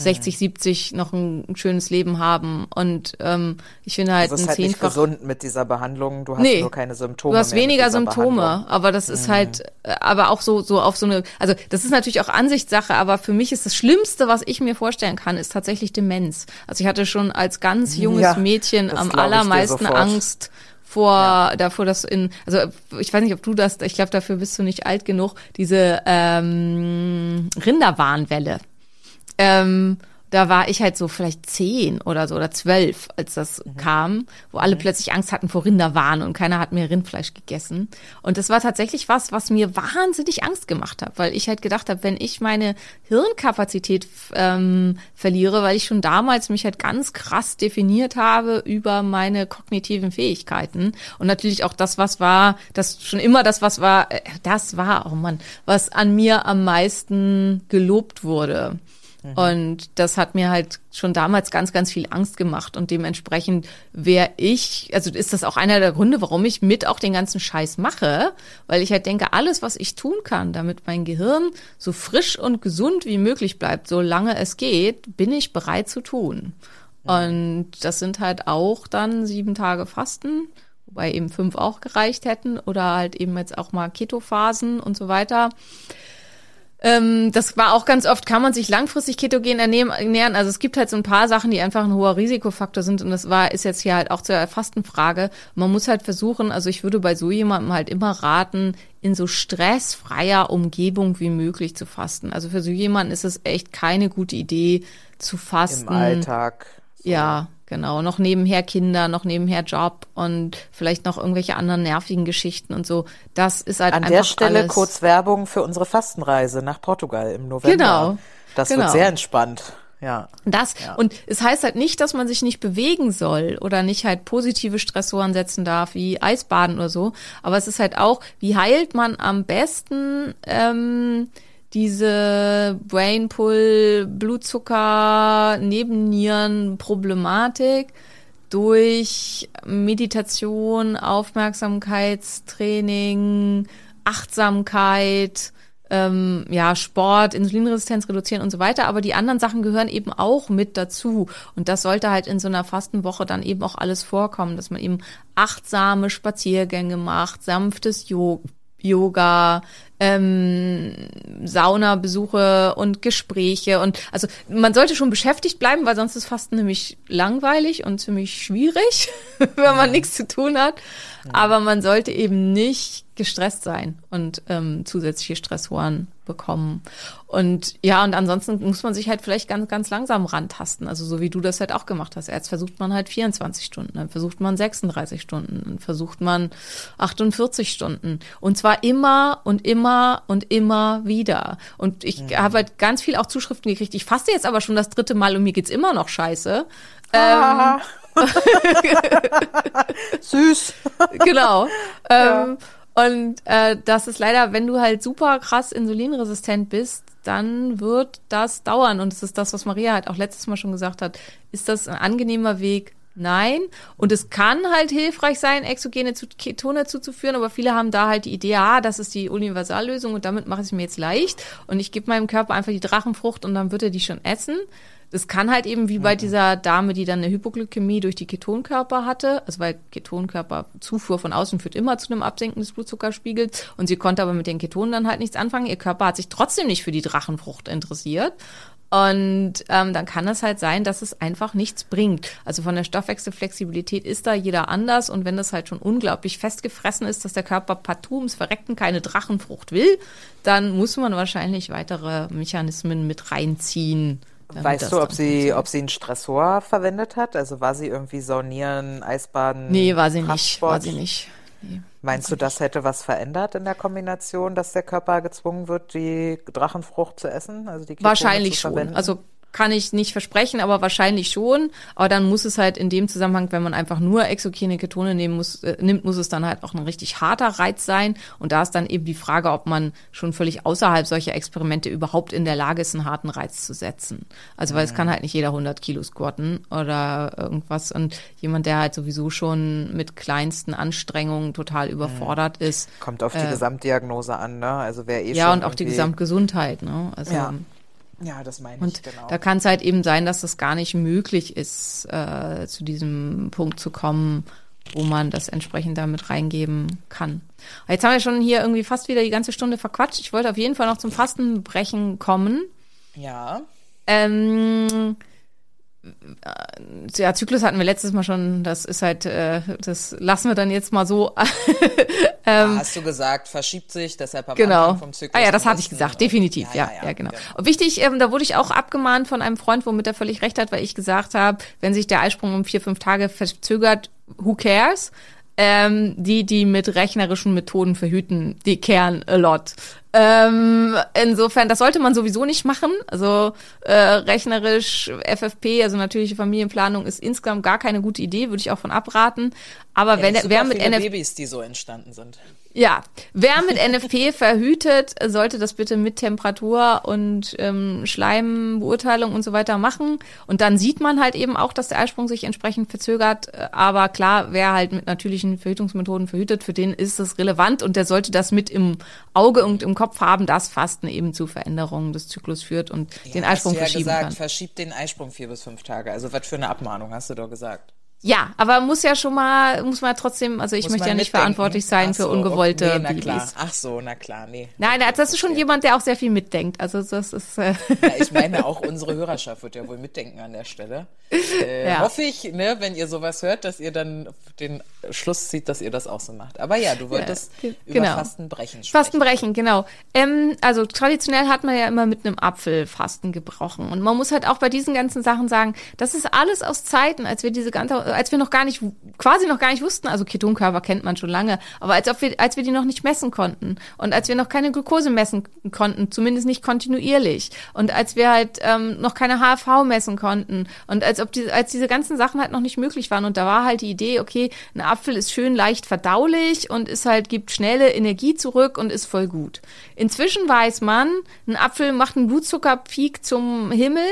60, 70 noch ein schönes Leben haben. Und ähm, ich finde halt das ist ein halt nicht zehnfach gesund mit dieser Behandlung. Du hast Nee. nur keine Symptome. Du hast weniger Symptome, Behandlung. Mhm. aber das ist halt, äh, aber auch so, so auf so eine, also das ist natürlich auch Ansichtssache, aber für mich ist das Schlimmste, was ich mir vorstellen kann, ist tatsächlich Demenz. Also ich hatte schon als ganz junges Ja, Mädchen am allermeisten. Angst vor davor, dass in, also ich weiß nicht, ob du das, ich glaube, dafür bist du nicht alt genug, diese ähm, Rinderwarnwelle. Ähm, da war ich halt so vielleicht zehn oder so oder zwölf, als das kam, wo alle plötzlich Angst hatten vor Rinderwahn und keiner hat mehr Rindfleisch gegessen. Und das war tatsächlich was, was mir wahnsinnig Angst gemacht hat, weil ich halt gedacht habe, wenn ich meine Hirnkapazität ähm, verliere, weil ich schon damals mich halt ganz krass definiert habe über meine kognitiven Fähigkeiten und natürlich auch das, was war, das schon immer das, was war, äh, das war, oh Mann, was an mir am meisten gelobt wurde. Und das hat mir halt schon damals ganz, ganz viel Angst gemacht. Und dementsprechend wäre ich, also ist das auch einer der Gründe, warum ich mit auch den ganzen Scheiß mache, weil ich halt denke, alles, was ich tun kann, damit mein Gehirn so frisch und gesund wie möglich bleibt, solange es geht, bin ich bereit zu tun. Und das sind halt auch dann sieben Tage Fasten, wobei eben fünf auch gereicht hätten oder halt eben jetzt auch mal Ketophasen und so weiter. Ähm, das war auch ganz oft, kann man sich langfristig ketogen ernähren. Also es gibt halt so ein paar Sachen, die einfach ein hoher Risikofaktor sind. Und das war, ist jetzt hier halt auch zur Fastenfrage. Man muss halt versuchen, also ich würde bei so jemandem halt immer raten, in so stressfreier Umgebung wie möglich zu fasten. Also für so jemanden ist es echt keine gute Idee zu fasten. Im Alltag. Ja, genau. Noch nebenher Kinder, noch nebenher Job und vielleicht noch irgendwelche anderen nervigen Geschichten und so. Das ist halt An einfach der Stelle alles. kurz Werbung für unsere Fastenreise nach Portugal im November. Genau, Das genau. wird sehr entspannt. Ja. Das und es heißt halt nicht, dass man sich nicht bewegen soll oder nicht halt positive Stressoren setzen darf, wie Eisbaden oder so. Aber es ist halt auch, wie heilt man am besten ähm, diese Brainpull, Blutzucker, Nebennieren Problematik durch Meditation, Aufmerksamkeitstraining, Achtsamkeit, ähm, ja, Sport, Insulinresistenz reduzieren und so weiter. Aber die anderen Sachen gehören eben auch mit dazu. Und das sollte halt in so einer Fastenwoche dann eben auch alles vorkommen, dass man eben achtsame Spaziergänge macht, sanftes Yoga, ähm, Saunabesuche und Gespräche und also man sollte schon beschäftigt bleiben, weil sonst ist Fasten nämlich langweilig und ziemlich schwierig, wenn man nichts zu tun hat. Aber man sollte eben nicht gestresst sein und ähm, zusätzliche Stressoren bekommen. Und ja, und ansonsten muss man sich halt vielleicht ganz, ganz langsam rantasten. Also so wie du das halt auch gemacht hast. Erst versucht man halt 24 Stunden, dann versucht man 36 Stunden, dann versucht man 48 Stunden. Und zwar immer und immer und immer wieder. Und ich habe halt ganz viel auch Zuschriften gekriegt. Ich faste jetzt aber schon das dritte Mal und mir geht's immer noch scheiße. Ähm, Süß. genau. Ähm, Und äh, das ist leider, wenn du halt super krass insulinresistent bist, dann wird das dauern. Und es ist das, was Maria halt auch letztes Mal schon gesagt hat. Ist das ein angenehmer Weg? Nein. Und es kann halt hilfreich sein, exogene Ketone zuzuführen, aber viele haben da halt die Idee, ah, das ist die Universallösung und damit mache ich es mir jetzt leicht und ich gebe meinem Körper einfach die Drachenfrucht und dann wird er die schon essen. Das kann halt eben wie bei dieser Dame, die dann eine Hypoglykämie durch die Ketonkörper hatte, also weil Ketonkörperzufuhr von außen führt immer zu einem Absenken des Blutzuckerspiegels und sie konnte aber mit den Ketonen dann halt nichts anfangen. Ihr Körper hat sich trotzdem nicht für die Drachenfrucht interessiert und ähm, dann kann es halt sein, dass es einfach nichts bringt. Also von der Stoffwechselflexibilität ist da jeder anders. Und wenn das halt schon unglaublich festgefressen ist, dass der Körper partout ums Verrecken keine Drachenfrucht will, dann muss man wahrscheinlich weitere Mechanismen mit reinziehen. Weißt du, ob sie, ob sie einen Stressor verwendet hat? Also war sie irgendwie Saunieren, Eisbaden? Nee, war sie nicht. Kraftsport? War sie nicht. Nee. Meinst du, das hätte was verändert in der Kombination, dass der Körper gezwungen wird, die Drachenfrucht zu essen? Also die Ketone Wahrscheinlich schon. Also kann ich nicht versprechen, aber wahrscheinlich schon. Aber dann muss es halt in dem Zusammenhang, wenn man einfach nur exogene Ketone nehmen muss, äh, nimmt, muss es dann halt auch ein richtig harter Reiz sein. Und da ist dann eben die Frage, ob man schon völlig außerhalb solcher Experimente überhaupt in der Lage ist, einen harten Reiz zu setzen. Also weil es kann halt nicht jeder 100 Kilo squatten oder irgendwas. Und jemand, der halt sowieso schon mit kleinsten Anstrengungen total überfordert ist. Kommt auf die Gesamtdiagnose an, ne? Also wer eh Ja, schon und auch die Gesundgesundheit. Ne? Also, Ja. Ja, das meine ich, Und genau. da kann es halt eben sein, dass es gar nicht möglich ist, äh, zu diesem Punkt zu kommen, wo man das entsprechend damit reingeben kann. Jetzt haben wir schon hier irgendwie fast wieder die ganze Stunde verquatscht. Ich wollte auf jeden Fall noch zum Fastenbrechen kommen. ja. Ähm, äh, ja, Zyklus hatten wir letztes Mal schon. Das ist halt, äh, das lassen wir dann jetzt mal so. Ah, Hast du gesagt, verschiebt sich, deshalb am Ähm, Genau. Anfang vom Zyklus. Ah ja, das hatte ich gesagt, definitiv, ja, ja, genau. Und wichtig, ähm, da wurde ich auch abgemahnt von einem Freund, womit er völlig recht hat, weil ich gesagt habe, wenn sich der Eisprung um vier, fünf Tage verzögert, who cares? Ähm, die, die mit rechnerischen Methoden verhüten, die kehren a lot. Ähm, insofern, das sollte man sowieso nicht machen. Also äh, rechnerisch FFP, also natürliche Familienplanung, ist insgesamt gar keine gute Idee, würde ich auch von abraten. Aber Ja, wenn wer mit NF Babys, die so entstanden sind. Ja, wer mit NFP verhütet, sollte das bitte mit Temperatur und ähm, Schleimbeurteilung und so weiter machen. Und dann sieht man halt eben auch, dass der Eisprung sich entsprechend verzögert. Aber klar, wer halt mit natürlichen Verhütungsmethoden verhütet, für den ist es relevant und der sollte das mit im Auge und im Kopf haben, dass Fasten eben zu Veränderungen des Zyklus führt und den hast Eisprung du ja verschieben gesagt, kann. verschiebt den Eisprung vier bis fünf Tage. Also was für eine Abmahnung, hast du doch gesagt. Ja, aber muss ja schon mal, muss man ja trotzdem, also ich Muss möchte ja nicht verantwortlich sein Ach für so, ungewollte okay, na Babys. klar. Ach so, na klar, nee. Nein, also das ist schon jemand, der auch sehr viel mitdenkt. Also das ist äh, Ja, ich meine, auch unsere Hörerschaft wird ja wohl mitdenken an der Stelle. Äh, Ja. Hoffe ich, ne, wenn ihr sowas hört, dass ihr dann den Schluss zieht, dass ihr das auch so macht. Aber ja, du wolltest über genau. Fastenbrechen sprechen. Fastenbrechen, genau. Ähm, also traditionell hat man ja immer mit einem Apfel Fasten gebrochen. Und man muss halt auch bei diesen ganzen Sachen sagen, das ist alles aus Zeiten, als wir diese ganze, als wir noch gar nicht, quasi noch gar nicht wussten, also Ketonkörper kennt man schon lange, aber als ob wir, als wir die noch nicht messen konnten und als wir noch keine Glucose messen konnten, zumindest nicht kontinuierlich und als wir halt ähm, noch keine HFV messen konnten und als ob die, als diese ganzen Sachen halt noch nicht möglich waren und da war halt die Idee, okay, ein Apfel ist schön leicht verdaulich und ist halt, gibt schnelle Energie zurück und ist voll gut. Inzwischen weiß man, ein Apfel macht einen Blutzuckerpeak zum Himmel.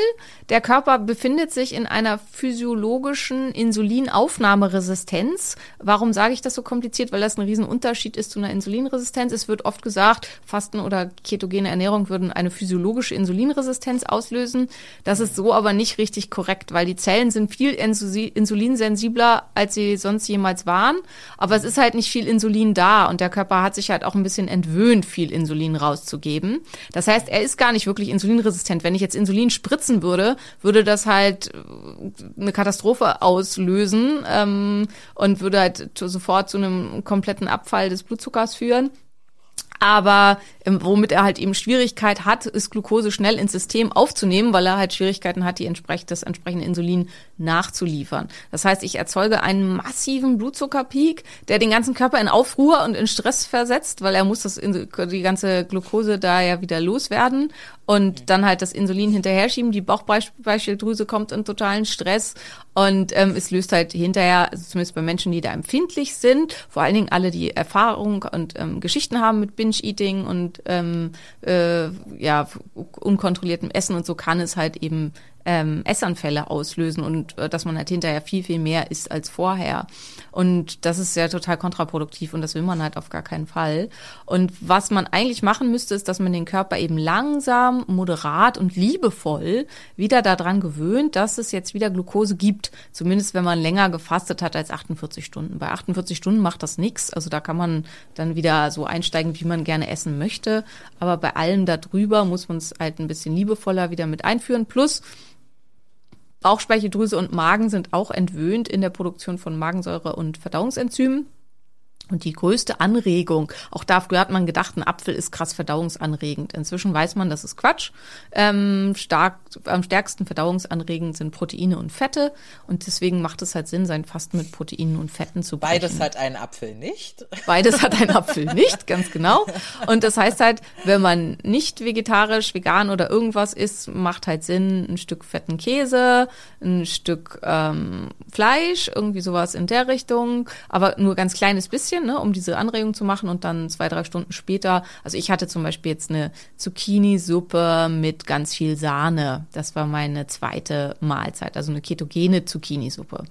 Der Körper befindet sich in einer physiologischen Insulinaufnahmeresistenz. Warum sage ich das so kompliziert? Weil das ein Riesenunterschied ist zu einer Insulinresistenz. Es wird oft gesagt, Fasten oder ketogene Ernährung würden eine physiologische Insulinresistenz auslösen. Das ist so aber nicht richtig korrekt, weil die Zellen sind viel insu- insulinsensibler, als sie sonst jemals waren. Aber es ist halt nicht viel Insulin da und der Körper hat sich halt auch ein bisschen entwöhnt, viel Insulin rauszugeben. Das heißt, er ist gar nicht wirklich insulinresistent. Wenn ich jetzt Insulin spritzen würde, würde das halt äh, eine Katastrophe auslösen ähm, und würde halt sofort zu einem kompletten Abfall des Blutzuckers führen. Aber ähm, womit er halt eben Schwierigkeit hat, ist Glucose schnell ins System aufzunehmen, weil er halt Schwierigkeiten hat, die entsprechend, das entsprechende Insulin nachzuliefern. Das heißt, ich erzeuge einen massiven Blutzuckerpeak, der den ganzen Körper in Aufruhr und in Stress versetzt, weil er muss das, die ganze Glucose da ja wieder loswerden. und dann halt das Insulin hinterher schieben, die Bauchspeicheldrüse kommt in totalen Stress und ähm, es löst halt hinterher, also zumindest bei Menschen, die da empfindlich sind, vor allen Dingen alle, die Erfahrung und ähm, Geschichten haben mit Binge-Eating und ähm, äh, ja unkontrolliertem Essen und so kann es halt eben ähm, Essanfälle auslösen und äh, dass man halt hinterher viel, viel mehr isst als vorher. Und das ist ja total kontraproduktiv und das will man halt auf gar keinen Fall. Und was man eigentlich machen müsste, ist, dass man den Körper eben langsam, moderat und liebevoll wieder daran gewöhnt, dass es jetzt wieder Glucose gibt. Zumindest wenn man länger gefastet hat als 48 Stunden. Bei 48 Stunden macht das nichts. Also da kann man dann wieder so einsteigen, wie man gerne essen möchte. Aber bei allem darüber muss man es halt ein bisschen liebevoller wieder mit einführen. Plus, Bauchspeicheldrüse und Magen sind auch entwöhnt in der Produktion von Magensäure und Verdauungsenzymen. Und die größte Anregung, auch dafür hat man gedacht, ein Apfel ist krass verdauungsanregend. Inzwischen weiß man, das ist Quatsch. Ähm, stark, am stärksten verdauungsanregend sind Proteine und Fette. Und deswegen macht es halt Sinn, sein Fasten mit Proteinen und Fetten zu brechen. Beides hat ein Apfel nicht. Beides hat ein Apfel nicht, ganz genau. Und das heißt halt, wenn man nicht vegetarisch, vegan oder irgendwas isst, macht halt Sinn, ein Stück fetten Käse, ein Stück ähm, Fleisch, irgendwie sowas in der Richtung, aber nur ganz kleines bisschen bisschen, ne, um diese Anregung zu machen und dann zwei, drei Stunden später, also ich hatte zum Beispiel jetzt eine Zucchini-Suppe mit ganz viel Sahne. Das war meine zweite Mahlzeit, also eine ketogene Zucchini-Suppe,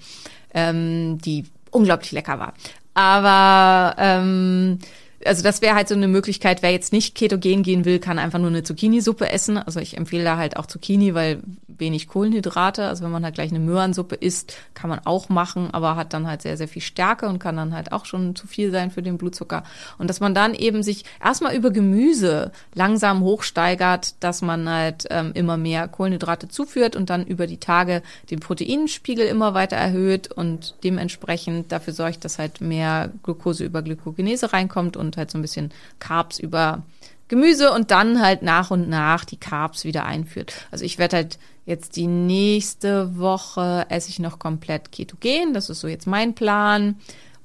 ähm, die unglaublich lecker war. Aber ähm, also das wäre halt so eine Möglichkeit, wer jetzt nicht ketogen gehen will, kann einfach nur eine Zucchini-Suppe essen. Also ich empfehle da halt auch Zucchini, weil wenig Kohlenhydrate. Also wenn man halt gleich eine Möhrensuppe isst, kann man auch machen, aber hat dann halt sehr, sehr viel Stärke und kann dann halt auch schon zu viel sein für den Blutzucker. Und dass man dann eben sich erstmal über Gemüse langsam hochsteigert, dass man halt ähm, immer mehr Kohlenhydrate zuführt und dann über die Tage den Proteinspiegel immer weiter erhöht und dementsprechend dafür sorgt, dass halt mehr Glucose über Glykogenese reinkommt und halt so ein bisschen Carbs über Gemüse und dann halt nach und nach die Carbs wieder einführt. Also ich werde halt jetzt die nächste Woche esse ich noch komplett ketogen. Das ist so jetzt mein Plan.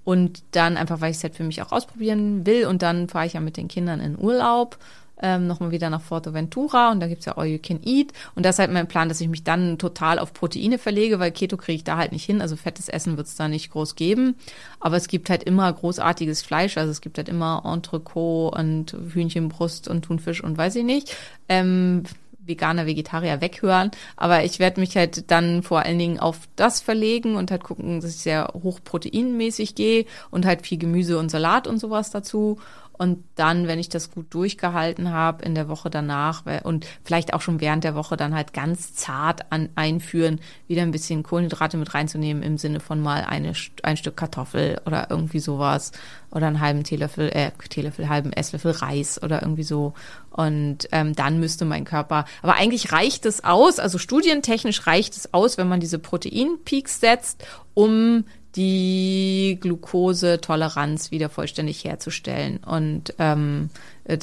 Und dann einfach, weil ich es halt für mich auch ausprobieren will. Und dann fahre ich ja mit den Kindern in Urlaub ähm, nochmal wieder nach Forteventura und da gibt's ja All You Can Eat. Und das ist halt mein Plan, dass ich mich dann total auf Proteine verlege, weil Keto kriege ich da halt nicht hin. Also fettes Essen wird's da nicht groß geben. Aber es gibt halt immer großartiges Fleisch. Also es gibt halt immer Entrecot und Hühnchenbrust und Thunfisch und weiß ich nicht. Ähm, Veganer, Vegetarier weghören. Aber ich werde mich halt dann vor allen Dingen auf das verlegen und halt gucken, dass ich sehr hochproteinmäßig gehe und halt viel Gemüse und Salat und sowas dazu. Und dann, wenn ich das gut durchgehalten habe, in der Woche danach und vielleicht auch schon während der Woche dann halt ganz zart an, einführen, wieder ein bisschen Kohlenhydrate mit reinzunehmen im Sinne von mal eine, ein Stück Kartoffel oder irgendwie sowas oder einen halben Teelöffel, äh, Teelöffel, halben Esslöffel Reis oder irgendwie so. Und ähm, dann müsste mein Körper, aber eigentlich reicht es aus, also studientechnisch reicht es aus, wenn man diese Proteinpeaks setzt, um die Glukosetoleranz wieder vollständig herzustellen und ähm, äh,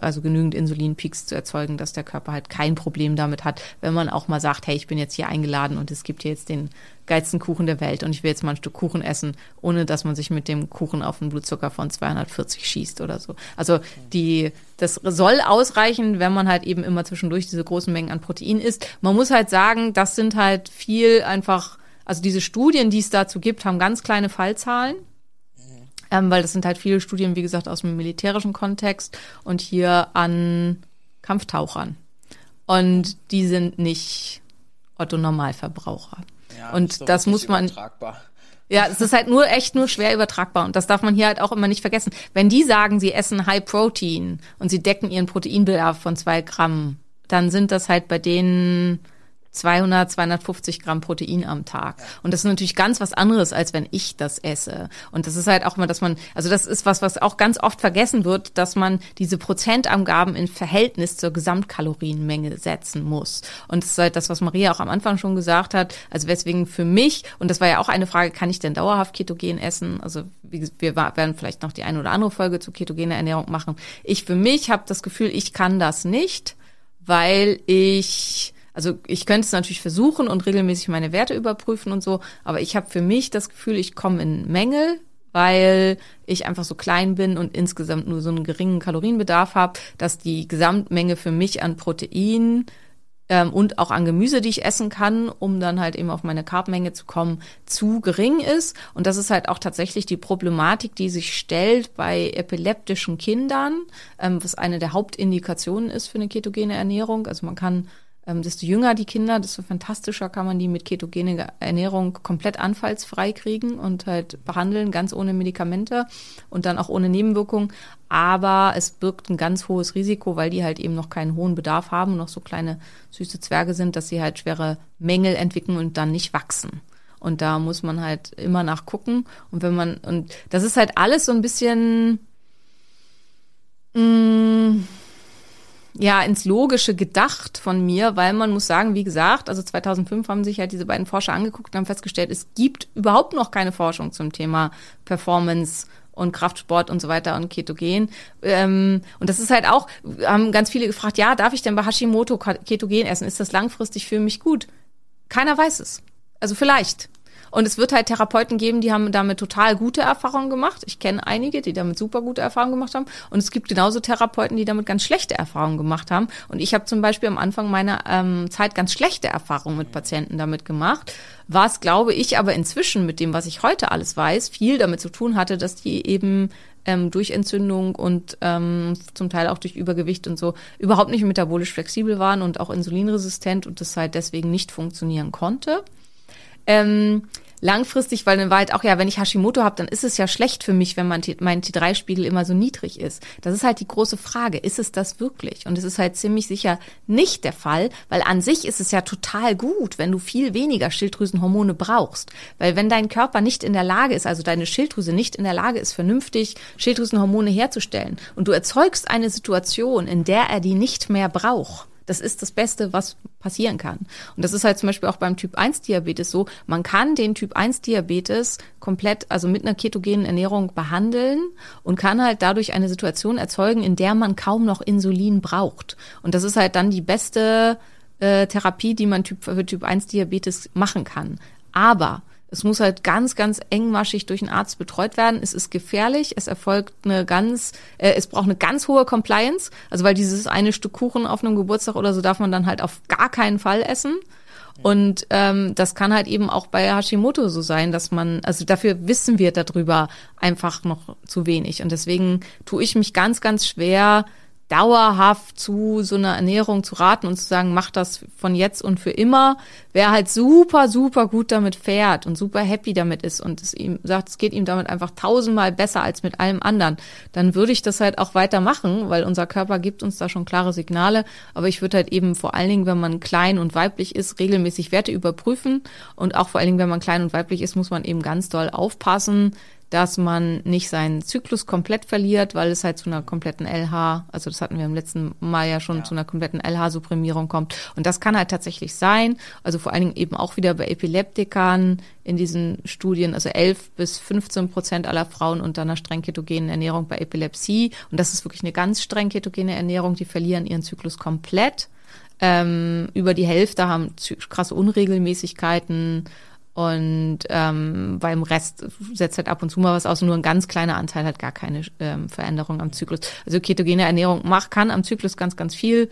also genügend Insulinpeaks zu erzeugen, dass der Körper halt kein Problem damit hat, wenn man auch mal sagt, hey, ich bin jetzt hier eingeladen und es gibt hier jetzt den geilsten Kuchen der Welt und ich will jetzt mal ein Stück Kuchen essen, ohne dass man sich mit dem Kuchen auf einen Blutzucker von 240 schießt oder so. Also die, das soll ausreichen, wenn man halt eben immer zwischendurch diese großen Mengen an Protein isst. Man muss halt sagen, das sind halt viel einfach also diese Studien, die es dazu gibt, haben ganz kleine Fallzahlen. Ähm, weil das sind halt viele Studien, wie gesagt, aus dem militärischen Kontext und hier an Kampftauchern. Und die sind nicht Otto Normalverbraucher. Ja, und so das muss man. Übertragbar. Ja, es ist halt nur echt nur schwer übertragbar und das darf man hier halt auch immer nicht vergessen. Wenn die sagen, sie essen High Protein und sie decken ihren Proteinbedarf von zwei Gramm, dann sind das halt bei denen 200, 250 Gramm Protein am Tag. Und das ist natürlich ganz was anderes, als wenn ich das esse. Und das ist halt auch mal, dass man, also das ist was, was auch ganz oft vergessen wird, dass man diese Prozentangaben in Verhältnis zur Gesamtkalorienmenge setzen muss. Und das ist halt das, was Maria auch am Anfang schon gesagt hat. Also weswegen für mich, und das war ja auch eine Frage, kann ich denn dauerhaft ketogen essen? Also wir werden vielleicht noch die eine oder andere Folge zu ketogener Ernährung machen. Ich für mich habe das Gefühl, ich kann das nicht, weil ich also ich könnte es natürlich versuchen und regelmäßig meine Werte überprüfen und so, aber ich habe für mich das Gefühl, ich komme in Mängel, weil ich einfach so klein bin und insgesamt nur so einen geringen Kalorienbedarf habe, dass die Gesamtmenge für mich an Protein ähm, und auch an Gemüse, die ich essen kann, um dann halt eben auf meine Carbmenge zu kommen, zu gering ist. Und das ist halt auch tatsächlich die Problematik, die sich stellt bei epileptischen Kindern, ähm, was eine der Hauptindikationen ist für eine ketogene Ernährung. Also man kann ähm, desto jünger die Kinder, desto fantastischer kann man die mit ketogener Ernährung komplett anfallsfrei kriegen und halt behandeln, ganz ohne Medikamente und dann auch ohne Nebenwirkungen. Aber es birgt ein ganz hohes Risiko, weil die halt eben noch keinen hohen Bedarf haben, noch so kleine süße Zwerge sind, dass sie halt schwere Mängel entwickeln und dann nicht wachsen. Und da muss man halt immer nachgucken. Und wenn man, und das ist halt alles so ein bisschen, mh, mm, ja ins Logische gedacht von mir, weil man muss sagen, wie gesagt, also 2005 haben sich halt diese beiden Forscher angeguckt und haben festgestellt, es gibt überhaupt noch keine Forschung zum Thema Performance und Kraftsport und so weiter und Ketogen. Ähm, und das ist halt auch, haben ganz viele gefragt, ja, darf ich denn bei Hashimoto Ketogen essen? Ist das langfristig für mich gut? Keiner weiß es. Also vielleicht. Und es wird halt Therapeuten geben, die haben damit total gute Erfahrungen gemacht. Ich kenne einige, die damit super gute Erfahrungen gemacht haben. Und es gibt genauso Therapeuten, die damit ganz schlechte Erfahrungen gemacht haben. Und ich habe zum Beispiel am Anfang meiner ähm, Zeit ganz schlechte Erfahrungen mit Patienten damit gemacht. Was, glaube ich, aber inzwischen mit dem, was ich heute alles weiß, viel damit zu tun hatte, dass die eben ähm, durch Entzündung und ähm, zum Teil auch durch Übergewicht und so überhaupt nicht metabolisch flexibel waren und auch insulinresistent und das halt deswegen nicht funktionieren konnte. Ähm, langfristig, weil in Wahrheit auch ja, wenn ich Hashimoto habe, dann ist es ja schlecht für mich, wenn mein, mein T3-Spiegel immer so niedrig ist. Das ist halt die große Frage. Ist es das wirklich? Und es ist halt ziemlich sicher nicht der Fall, weil an sich ist es ja total gut, wenn du viel weniger Schilddrüsenhormone brauchst. Weil wenn dein Körper nicht in der Lage ist, also deine Schilddrüse nicht in der Lage ist, vernünftig Schilddrüsenhormone herzustellen und du erzeugst eine Situation, in der er die nicht mehr braucht, das ist das Beste, was passieren kann. Und das ist halt zum Beispiel auch beim Typ 1 Diabetes so. Man kann den Typ 1 Diabetes komplett, also mit einer ketogenen Ernährung behandeln und kann halt dadurch eine Situation erzeugen, in der man kaum noch Insulin braucht. Und das ist halt dann die beste äh, Therapie, die man typ, für Typ 1 Diabetes machen kann. Aber es muss halt ganz, ganz engmaschig durch einen Arzt betreut werden. Es ist gefährlich. Es erfolgt eine ganz, äh, es braucht eine ganz hohe Compliance. Also weil dieses eine Stück Kuchen auf einem Geburtstag oder so darf man dann halt auf gar keinen Fall essen. Und ähm, das kann halt eben auch bei Hashimoto so sein, dass man, also dafür wissen wir darüber einfach noch zu wenig. Und deswegen tue ich mich ganz, ganz schwer, dauerhaft zu so einer Ernährung zu raten und zu sagen, mach das von jetzt und für immer, wer halt super, super gut damit fährt und super happy damit ist und es ihm sagt, es geht ihm damit einfach tausendmal besser als mit allem anderen, dann würde ich das halt auch weitermachen, weil unser Körper gibt uns da schon klare Signale. Aber ich würde halt eben vor allen Dingen, wenn man klein und weiblich ist, regelmäßig Werte überprüfen und auch vor allen Dingen, wenn man klein und weiblich ist, muss man eben ganz doll aufpassen, dass man nicht seinen Zyklus komplett verliert, weil es halt zu einer kompletten LH, also das hatten wir im letzten Mal ja schon, ja. zu einer kompletten LH-Supprimierung kommt. Und das kann halt tatsächlich sein, also vor allen Dingen eben auch wieder bei Epileptikern in diesen Studien, also 11 bis 15 Prozent aller Frauen unter einer streng ketogenen Ernährung bei Epilepsie. Und das ist wirklich eine ganz streng ketogene Ernährung, die verlieren ihren Zyklus komplett. Ähm, über die Hälfte haben krasse Unregelmäßigkeiten und ähm, beim Rest setzt halt ab und zu mal was aus nur ein ganz kleiner Anteil hat gar keine ähm, Veränderung am Zyklus. Also ketogene Ernährung macht, kann am Zyklus ganz, ganz viel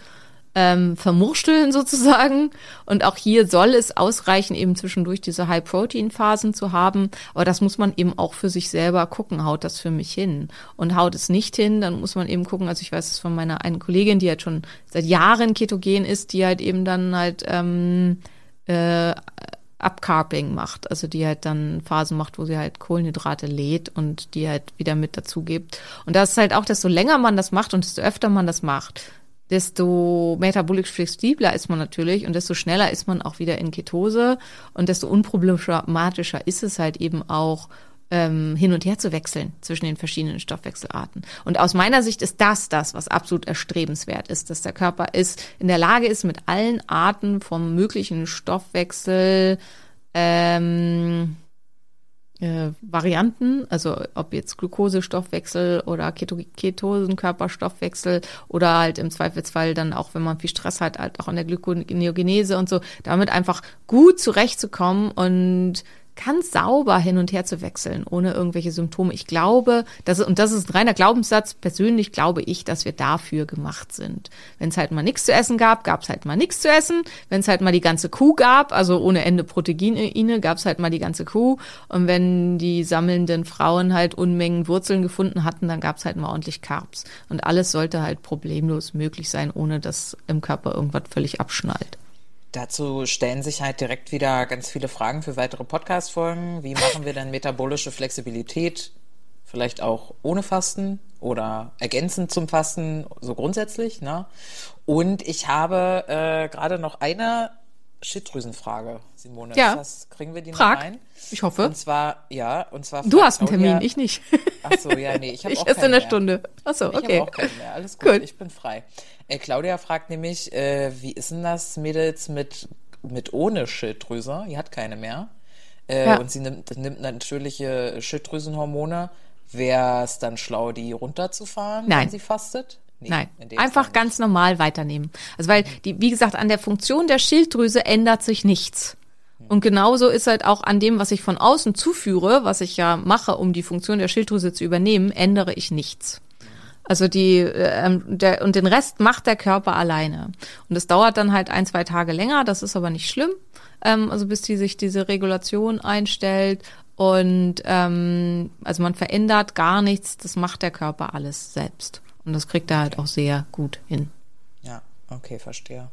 ähm, vermursteln sozusagen. Und auch hier soll es ausreichen, eben zwischendurch diese High-Protein-Phasen zu haben. Aber das muss man eben auch für sich selber gucken, haut das für mich hin. Und haut es nicht hin, dann muss man eben gucken, also ich weiß es von meiner einen Kollegin, die halt schon seit Jahren ketogen ist, die halt eben dann halt ähm, äh, Upcarping macht, also die halt dann Phasen macht, wo sie halt Kohlenhydrate lädt und die halt wieder mit dazu gibt. Und das ist halt auch, desto länger man das macht und desto öfter man das macht, desto metabolisch flexibler ist man natürlich und desto schneller ist man auch wieder in Ketose und desto unproblematischer ist es halt eben auch, ähm, hin und her zu wechseln zwischen den verschiedenen Stoffwechselarten. Und aus meiner Sicht ist das das, was absolut erstrebenswert ist, dass der Körper ist, in der Lage ist, mit allen Arten vom möglichen Stoffwechsel ähm, äh, Varianten, also ob jetzt Glukosestoffwechsel oder Keto Ketosenkörperstoffwechsel oder halt im Zweifelsfall dann auch, wenn man viel Stress hat, halt auch an der Glykoneogenese und so, damit einfach gut zurechtzukommen und ganz sauber hin und her zu wechseln, ohne irgendwelche Symptome. Ich glaube, das ist, und das ist ein reiner Glaubenssatz, persönlich glaube ich, dass wir dafür gemacht sind. Wenn es halt mal nichts zu essen gab, gab es halt mal nichts zu essen. Wenn es halt mal die ganze Kuh gab, also ohne Ende Proteine, gab es halt mal die ganze Kuh. Und wenn die sammelnden Frauen halt Unmengen Wurzeln gefunden hatten, dann gab es halt mal ordentlich Carbs. Und alles sollte halt problemlos möglich sein, ohne dass im Körper irgendwas völlig abschnallt. Dazu stellen sich halt direkt wieder ganz viele Fragen für weitere Podcast-Folgen. Wie machen wir denn metabolische Flexibilität vielleicht auch ohne Fasten oder ergänzend zum Fasten, so grundsätzlich. Ne? Und ich habe äh, gerade noch eine Schilddrüsenfrage, Simone. Ja. Das, kriegen wir die Frag. noch rein? Ich hoffe. Und zwar, ja, und zwar. Du hast einen Termin, Claudia- ich nicht. Ach so, ja, nee, ich habe Ich auch erst keinen in einer mehr. Stunde. Ach so, Ich okay. habe auch keinen mehr. Alles gut, Gut. ich bin frei. Äh, Claudia fragt nämlich, äh, wie ist denn das, Mädels, mit, mit ohne Schilddrüse? Die hat keine mehr. Äh, Ja. Und sie nimmt, nimmt natürliche Schilddrüsenhormone. Wäre es dann schlau, die runterzufahren, Nein. wenn sie fastet? Nee, Nein, einfach ganz normal weiternehmen. Also weil die, wie gesagt, an der Funktion der Schilddrüse ändert sich nichts. Und genauso ist halt auch an dem, was ich von außen zuführe, was ich ja mache, um die Funktion der Schilddrüse zu übernehmen, ändere ich nichts. Also die ähm, der und den Rest macht der Körper alleine. Und es dauert dann halt ein zwei Tage länger. Das ist aber nicht schlimm. Ähm, also bis die sich diese Regulation einstellt und ähm, also man verändert gar nichts. Das macht der Körper alles selbst. Und das kriegt er halt auch sehr gut hin. Ja, okay, verstehe.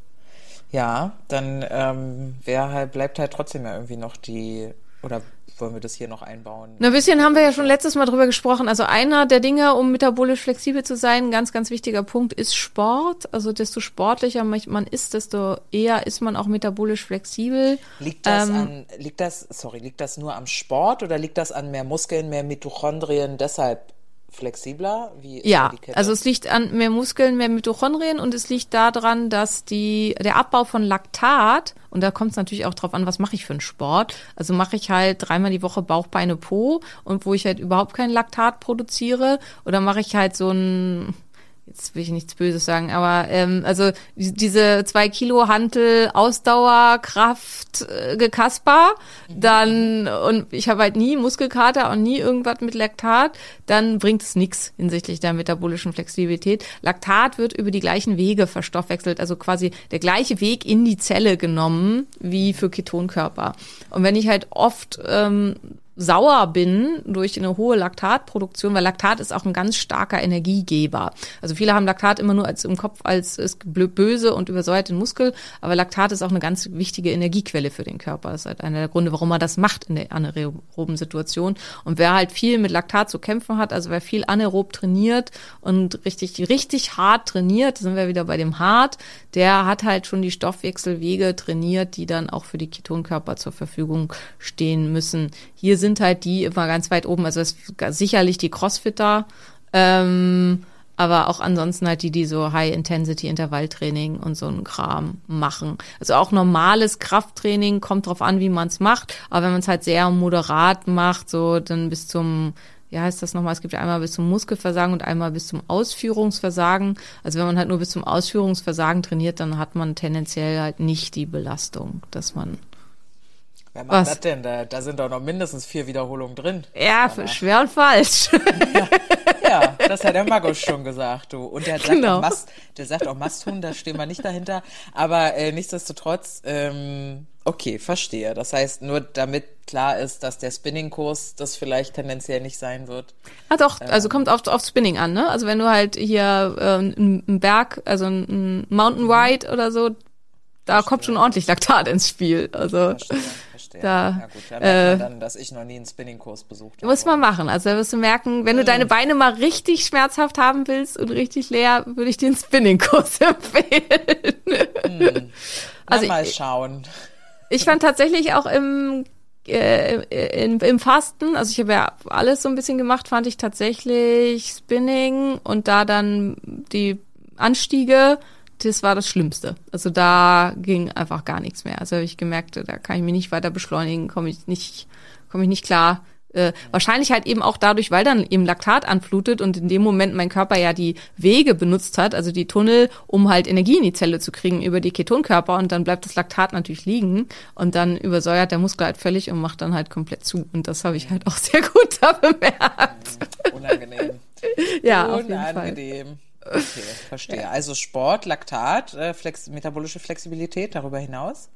Ja, dann ähm, wer halt, bleibt halt trotzdem ja irgendwie noch die, oder wollen wir das hier noch einbauen? Na, ein bisschen haben wir ja schon letztes Mal drüber gesprochen. Also einer der Dinge, um metabolisch flexibel zu sein, ein ganz, ganz wichtiger Punkt ist Sport. Also desto sportlicher man ist, desto eher ist man auch metabolisch flexibel. Liegt das Ähm, an, liegt das, sorry, liegt das nur am Sport oder liegt das an mehr Muskeln, mehr Mitochondrien, deshalb flexibler? Wie Ja, also es liegt an mehr Muskeln, mehr Mitochondrien und es liegt daran, dass die, der Abbau von Laktat, und da kommt es natürlich auch drauf an, was mache ich für einen Sport. Also mache ich halt dreimal die Woche Bauch, Beine, Po und wo ich halt überhaupt kein Laktat produziere oder mache ich halt so ein jetzt will ich nichts Böses sagen, aber ähm, also die- diese zwei Kilo Hantel Ausdauerkraft äh, gekasper, dann und ich habe halt nie Muskelkater und nie irgendwas mit Laktat, dann bringt es nichts hinsichtlich der metabolischen Flexibilität. Laktat wird über die gleichen Wege verstoffwechselt, also quasi der gleiche Weg in die Zelle genommen wie für Ketonkörper. Und wenn ich halt oft ähm, sauer bin durch eine hohe Laktatproduktion, weil Laktat ist auch ein ganz starker Energiegeber. Also viele haben Laktat immer nur als im Kopf als ist böse und übersäuert den Muskel, aber Laktat ist auch eine ganz wichtige Energiequelle für den Körper. Das ist halt einer der Gründe, warum man das macht in der anaeroben Situation. Und wer halt viel mit Laktat zu kämpfen hat, also wer viel anaerob trainiert und richtig richtig hart trainiert, sind wir wieder bei dem hart, der hat halt schon die Stoffwechselwege trainiert, die dann auch für die Ketonkörper zur Verfügung stehen müssen. Hier sind halt die immer ganz weit oben, also sicherlich die Crossfitter, ähm, aber auch ansonsten halt die, die so High-Intensity-Intervalltraining und so einen Kram machen. Also auch normales Krafttraining kommt drauf an, wie man es macht, aber wenn man es halt sehr moderat macht, so dann bis zum wie heißt das nochmal? Es gibt ja einmal bis zum Muskelversagen und einmal bis zum Ausführungsversagen. Also wenn man halt nur bis zum Ausführungsversagen trainiert, dann hat man tendenziell halt nicht die Belastung, dass man Wer macht was? das denn? Da, da sind doch noch mindestens vier Wiederholungen drin. ja schwer und falsch. Ja, das hat der Markus schon gesagt, du. Und der sagt Genau. auch Mast, der sagt auch Masthun, da stehen wir nicht dahinter. Aber äh, nichtsdestotrotz, ähm, okay, verstehe. Das heißt, nur damit klar ist, dass der Spinning-Kurs das vielleicht tendenziell nicht sein wird. Ah doch, also kommt auf, auf Spinning an, ne? Also wenn du halt hier ähm, einen Berg, also ein Mountain Ride oder so, da kommt schon ordentlich Laktat ins Spiel. Also Verstehe, verstehe. Da, ja gut, dann äh, dann, dass ich noch nie einen Spinning-Kurs besucht habe. muss man machen. Also da wirst du merken, wenn du deine Beine mal richtig schmerzhaft haben willst und richtig leer, würde ich dir einen Spinning-Kurs empfehlen. also also mal ich- schauen. Ich fand tatsächlich auch im, äh, in, im Fasten, also ich habe ja alles so ein bisschen gemacht, fand ich tatsächlich Spinning und da dann die Anstiege, das war das Schlimmste. Also da ging einfach gar nichts mehr. Also habe ich gemerkt, da kann ich mich nicht weiter beschleunigen, komme ich nicht, komme ich nicht klar. Äh, wahrscheinlich halt eben auch dadurch, weil dann eben Laktat anflutet und in dem Moment mein Körper ja die Wege benutzt hat, also die Tunnel, um halt Energie in die Zelle zu kriegen über die Ketonkörper und dann bleibt das Laktat natürlich liegen und dann übersäuert der Muskel halt völlig und macht dann halt komplett zu. Und das habe ich halt auch sehr gut da bemerkt. Unangenehm. ja, auf jeden Fall. Okay, verstehe. Also Sport, Laktat, äh, Flex metabolische Flexibilität darüber hinaus?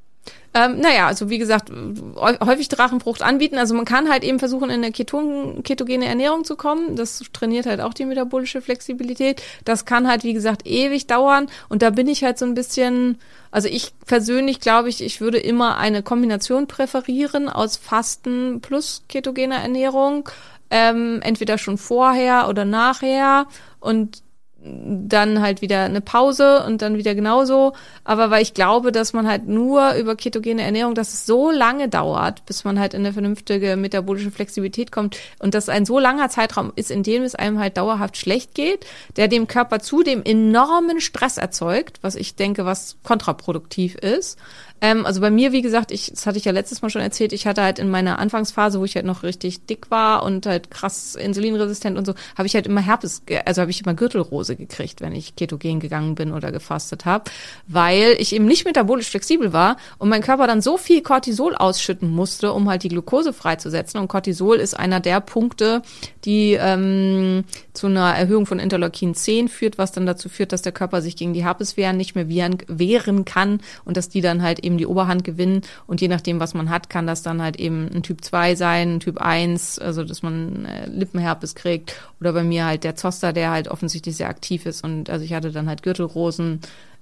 Ähm, naja, also wie gesagt, häufig Drachenfrucht anbieten. Also man kann halt eben versuchen, in eine Keton ketogene Ernährung zu kommen. Das trainiert halt auch die metabolische Flexibilität. Das kann halt, wie gesagt, ewig dauern. Und da bin ich halt so ein bisschen, also ich persönlich glaube ich, ich würde immer eine Kombination präferieren aus Fasten plus ketogener Ernährung. Ähm, entweder schon vorher oder nachher. Und dann halt wieder eine Pause und dann wieder genauso. Aber weil ich glaube, dass man halt nur über ketogene Ernährung, dass es so lange dauert, bis man halt in eine vernünftige metabolische Flexibilität kommt und dass ein so langer Zeitraum ist, in dem es einem halt dauerhaft schlecht geht, der dem Körper zudem enormen Stress erzeugt, was ich denke, was kontraproduktiv ist. Ähm, also bei mir, wie gesagt, ich, das hatte ich ja letztes Mal schon erzählt, ich hatte halt in meiner Anfangsphase, wo ich halt noch richtig dick war und halt krass insulinresistent und so, habe ich halt immer Herpes, also habe ich immer Gürtelrose gekriegt, wenn ich ketogen gegangen bin oder gefastet habe, weil ich eben nicht metabolisch flexibel war und mein Körper dann so viel Cortisol ausschütten musste, um halt die Glucose freizusetzen. Und Cortisol ist einer der Punkte, die ähm, zu einer Erhöhung von Interleukin 10 führt, was dann dazu führt, dass der Körper sich gegen die Herpeswehren nicht mehr wehren, kann und dass die dann halt eben die Oberhand gewinnen. Und je nachdem, was man hat, kann das dann halt eben ein Typ 2 sein, ein Typ 1, also dass man äh, Lippenherpes kriegt. Oder bei mir halt der Zoster, der halt offensichtlich sehr aktiv ist. Und also ich hatte dann halt Gürtelrosen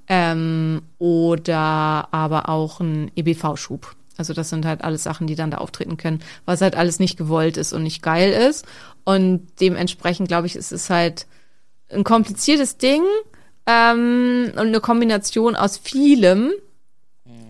ähm, oder aber auch ein EBV-Schub. Also das sind halt alles Sachen, die dann da auftreten können, was halt alles nicht gewollt ist und nicht geil ist. Und dementsprechend glaube ich, ist es halt ein kompliziertes Ding ähm, und eine Kombination aus vielem,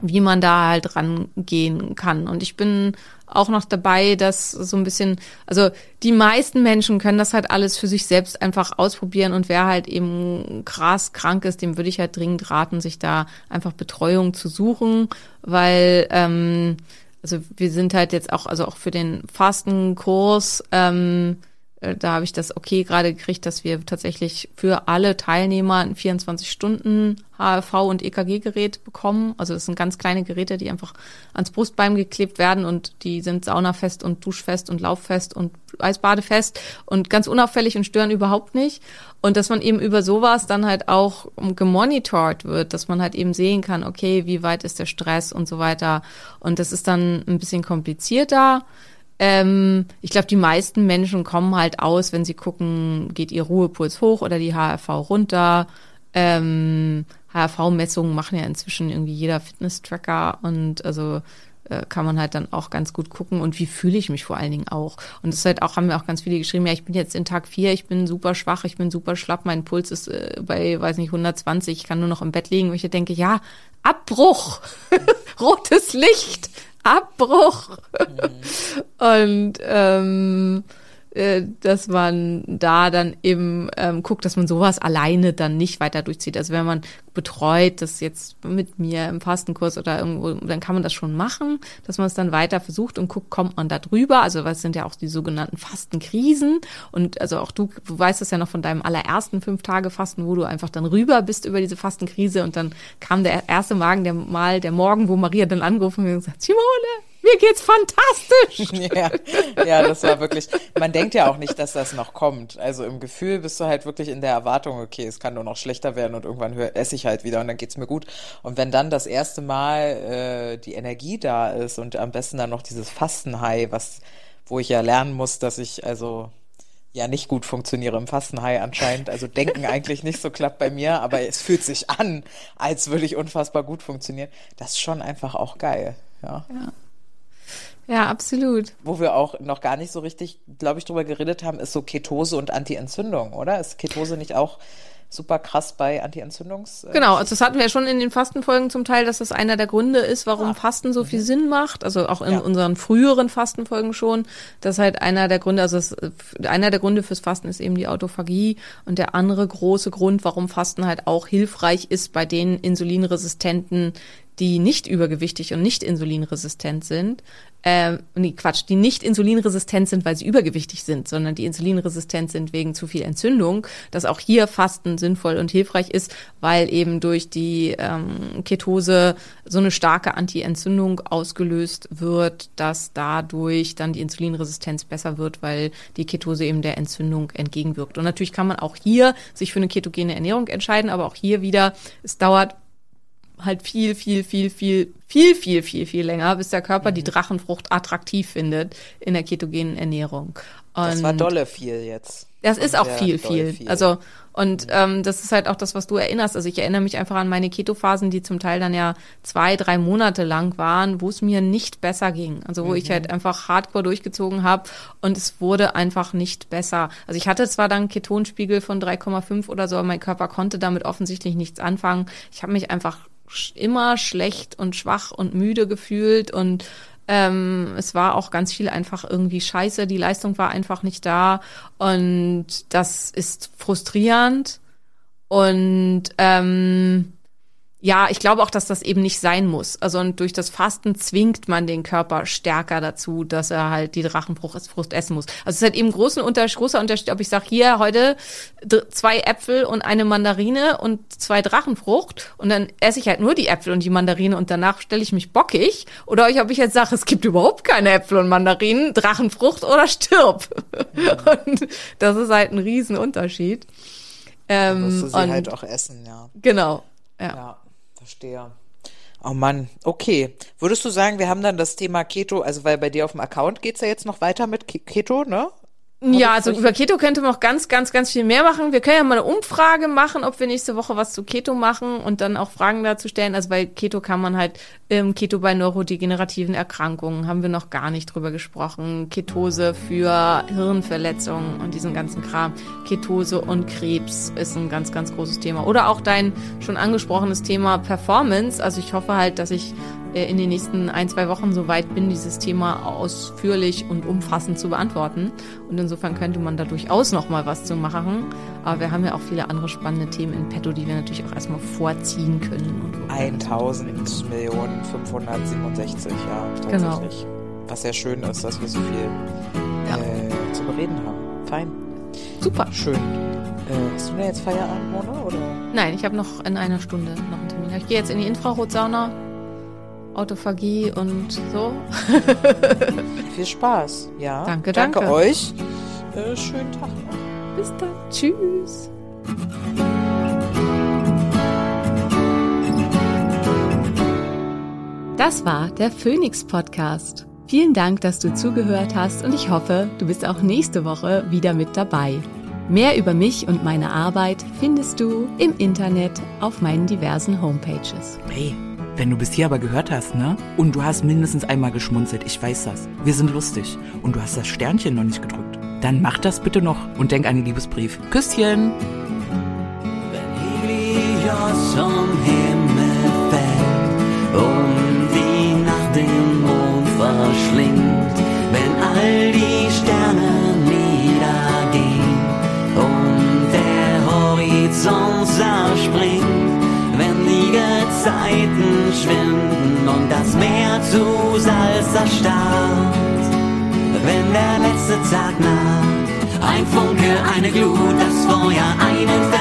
wie man da halt rangehen kann. Und ich bin auch noch dabei, dass so ein bisschen, also die meisten Menschen können das halt alles für sich selbst einfach ausprobieren und wer halt eben krass krank ist, dem würde ich halt dringend raten, sich da einfach Betreuung zu suchen, weil ähm, also wir sind halt jetzt auch, also auch für den Fastenkurs, ähm, äh, da habe ich das okay gerade gekriegt, dass wir tatsächlich für alle Teilnehmer ein 24 Stunden HRV und EKG-Gerät bekommen. Also das sind ganz kleine Geräte, die einfach ans Brustbein geklebt werden und die sind saunafest und duschfest und lauffest und eisbadefest und ganz unauffällig und stören überhaupt nicht. Und dass man eben über sowas dann halt auch gemonitort wird, dass man halt eben sehen kann, okay, wie weit ist der Stress und so weiter. Und das ist dann ein bisschen komplizierter. Ähm, ich glaube, die meisten Menschen kommen halt aus, wenn sie gucken, geht ihr Ruhepuls hoch oder die HRV runter. Ähm, HRV-Messungen machen ja inzwischen irgendwie jeder Fitness-Tracker und also äh, kann man halt dann auch ganz gut gucken und wie fühle ich mich vor allen Dingen auch. Und das ist halt auch, haben mir auch ganz viele geschrieben, ja, ich bin jetzt in Tag vier, ich bin super schwach, ich bin super schlapp, mein Puls ist äh, bei, weiß nicht, 120, ich kann nur noch im Bett liegen, wo ich denke, ja, Abbruch, rotes Licht, Abbruch. Mhm. Und ähm, äh, dass man da dann eben ähm, guckt, dass man sowas alleine dann nicht weiter durchzieht. Also wenn man betreut, das jetzt mit mir im Fastenkurs oder irgendwo, dann kann man das schon machen, dass man es dann weiter versucht und guckt, kommt man da drüber. Also was sind ja auch die sogenannten Fastenkrisen. Und also auch du, du weißt das ja noch von deinem allerersten fünf Tage Fasten, wo du einfach dann rüber bist über diese Fastenkrise und dann kam der erste Magen, der Mal, der Morgen, wo Maria dann angerufen hat und gesagt, Simone, mir geht's fantastisch. ja, ja, das war wirklich, man denkt ja auch nicht, dass das noch kommt. Also im Gefühl bist du halt wirklich in der Erwartung, okay, es kann nur noch schlechter werden und irgendwann esse ich halt wieder und dann geht's mir gut. Und wenn dann das erste Mal äh, die Energie da ist und am besten dann noch dieses Fastenhai, was, wo ich ja lernen muss, dass ich also ja nicht gut funktioniere im Fastenhai anscheinend. Also denken eigentlich nicht so klappt bei mir, aber es fühlt sich an, als würde ich unfassbar gut funktionieren. Das ist schon einfach auch geil. Ja. ja. Ja, absolut. Wo wir auch noch gar nicht so richtig, glaube ich, drüber geredet haben, ist so Ketose und Anti-Entzündung, oder? Ist Ketose nicht auch super krass bei Anti-Entzündungs. Äh, genau, also das hatten wir ja schon in den Fastenfolgen zum Teil, dass das einer der Gründe ist, warum ah. Fasten so viel mhm. Sinn macht. Also auch in ja. unseren früheren Fastenfolgen schon. Das halt einer der Gründe, also das, einer der Gründe fürs Fasten ist eben die Autophagie und der andere große Grund, warum Fasten halt auch hilfreich ist bei den insulinresistenten die nicht übergewichtig und nicht insulinresistent sind, äh, nee, Quatsch, die nicht insulinresistent sind, weil sie übergewichtig sind, sondern die insulinresistent sind wegen zu viel Entzündung, dass auch hier Fasten sinnvoll und hilfreich ist, weil eben durch die ähm, Ketose so eine starke Anti-Entzündung ausgelöst wird, dass dadurch dann die Insulinresistenz besser wird, weil die Ketose eben der Entzündung entgegenwirkt. Und natürlich kann man auch hier sich für eine ketogene Ernährung entscheiden, aber auch hier wieder, es dauert halt viel, viel, viel, viel, viel, viel, viel, viel länger, bis der Körper die Drachenfrucht attraktiv findet in der ketogenen Ernährung. Und Das war dolle viel jetzt. das ist auch viel, doll viel. Also und ähm, das ist halt auch das, was du erinnerst. Also ich erinnere mich einfach an meine Keto-Phasen, die zum Teil dann ja zwei, drei Monate lang waren, wo es mir nicht besser ging. Also wo ich halt einfach Hardcore durchgezogen habe und es wurde einfach nicht besser. Also ich hatte zwar dann Ketonspiegel von 3,5 oder so, aber mein Körper konnte damit offensichtlich nichts anfangen. Ich habe mich einfach immer schlecht und schwach und müde gefühlt und ähm, es war auch ganz viel einfach irgendwie scheiße. Die Leistung war einfach nicht da. Und das ist frustrierend. Und ähm, ja, ich glaube auch, dass das eben nicht sein muss. Also und durch das Fasten zwingt man den Körper stärker dazu, dass er halt die Drachenfrucht essen muss. Also es ist halt eben großen Unter großer Unterschied, ob ich sage, hier heute zwei Äpfel und eine Mandarine und zwei Drachenfrucht und dann esse ich halt nur die Äpfel und die Mandarine und danach stelle ich mich bockig. Oder ob ich jetzt sage, es gibt überhaupt keine Äpfel und Mandarinen, Drachenfrucht oder stirb. Und das ist halt ein Riesenunterschied. Ähm, Musst du sie und halt auch essen, ja. Genau. Ja. Ja, verstehe. Oh Mann, okay. Würdest du sagen, wir haben dann das Thema Keto, also weil bei dir auf dem Account geht's ja jetzt noch weiter mit Ke- Keto, ne? Ja, also über Keto könnte man auch ganz, ganz, ganz viel mehr machen. Wir können ja mal eine Umfrage machen, ob wir nächste Woche was zu Keto machen und dann auch Fragen dazu stellen. Also bei Keto kann man halt, ähm, Keto bei neurodegenerativen Erkrankungen haben wir noch gar nicht drüber gesprochen. Ketose für Hirnverletzungen und diesen ganzen Kram. Ketose und Krebs ist ein ganz, ganz großes Thema. Oder auch dein schon angesprochenes Thema Performance. Also ich hoffe halt, dass ich äh, in den nächsten ein, zwei Wochen so weit bin, dieses Thema ausführlich und umfassend zu beantworten. Und insofern könnte man da durchaus noch mal was zu machen. Aber wir haben ja auch viele andere spannende Themen in petto, die wir natürlich auch erstmal vorziehen können. Und wo wir 1000 Millionen 567, ja, Genau. tatsächlich. Was sehr schön ist, dass wir so viel Ja. äh, zu bereden haben. Fein. Super. Schön. Äh, hast du denn jetzt Feierabend, Mona, oder? Nein, ich habe noch in einer Stunde noch einen Termin. Ich gehe jetzt in die Infrarotsauna, Autophagie und so. Viel Spaß, ja. Danke, danke. danke. euch. Äh, schönen Tag noch. Bis dann. Tschüss. Das war der Phoenix Podcast. Vielen Dank, dass du zugehört hast und ich hoffe, du bist auch nächste Woche wieder mit dabei. Mehr über mich und meine Arbeit findest du im Internet auf meinen diversen Homepages. Hey, wenn du bis hier aber gehört hast, ne? Und du hast mindestens einmal geschmunzelt, ich weiß das. Wir sind lustig. Und du hast das Sternchen noch nicht gedrückt. Dann mach das bitte noch und denk an den Liebesbrief. Küsschen! Wenn Glut, das Feuer, ein Inferno,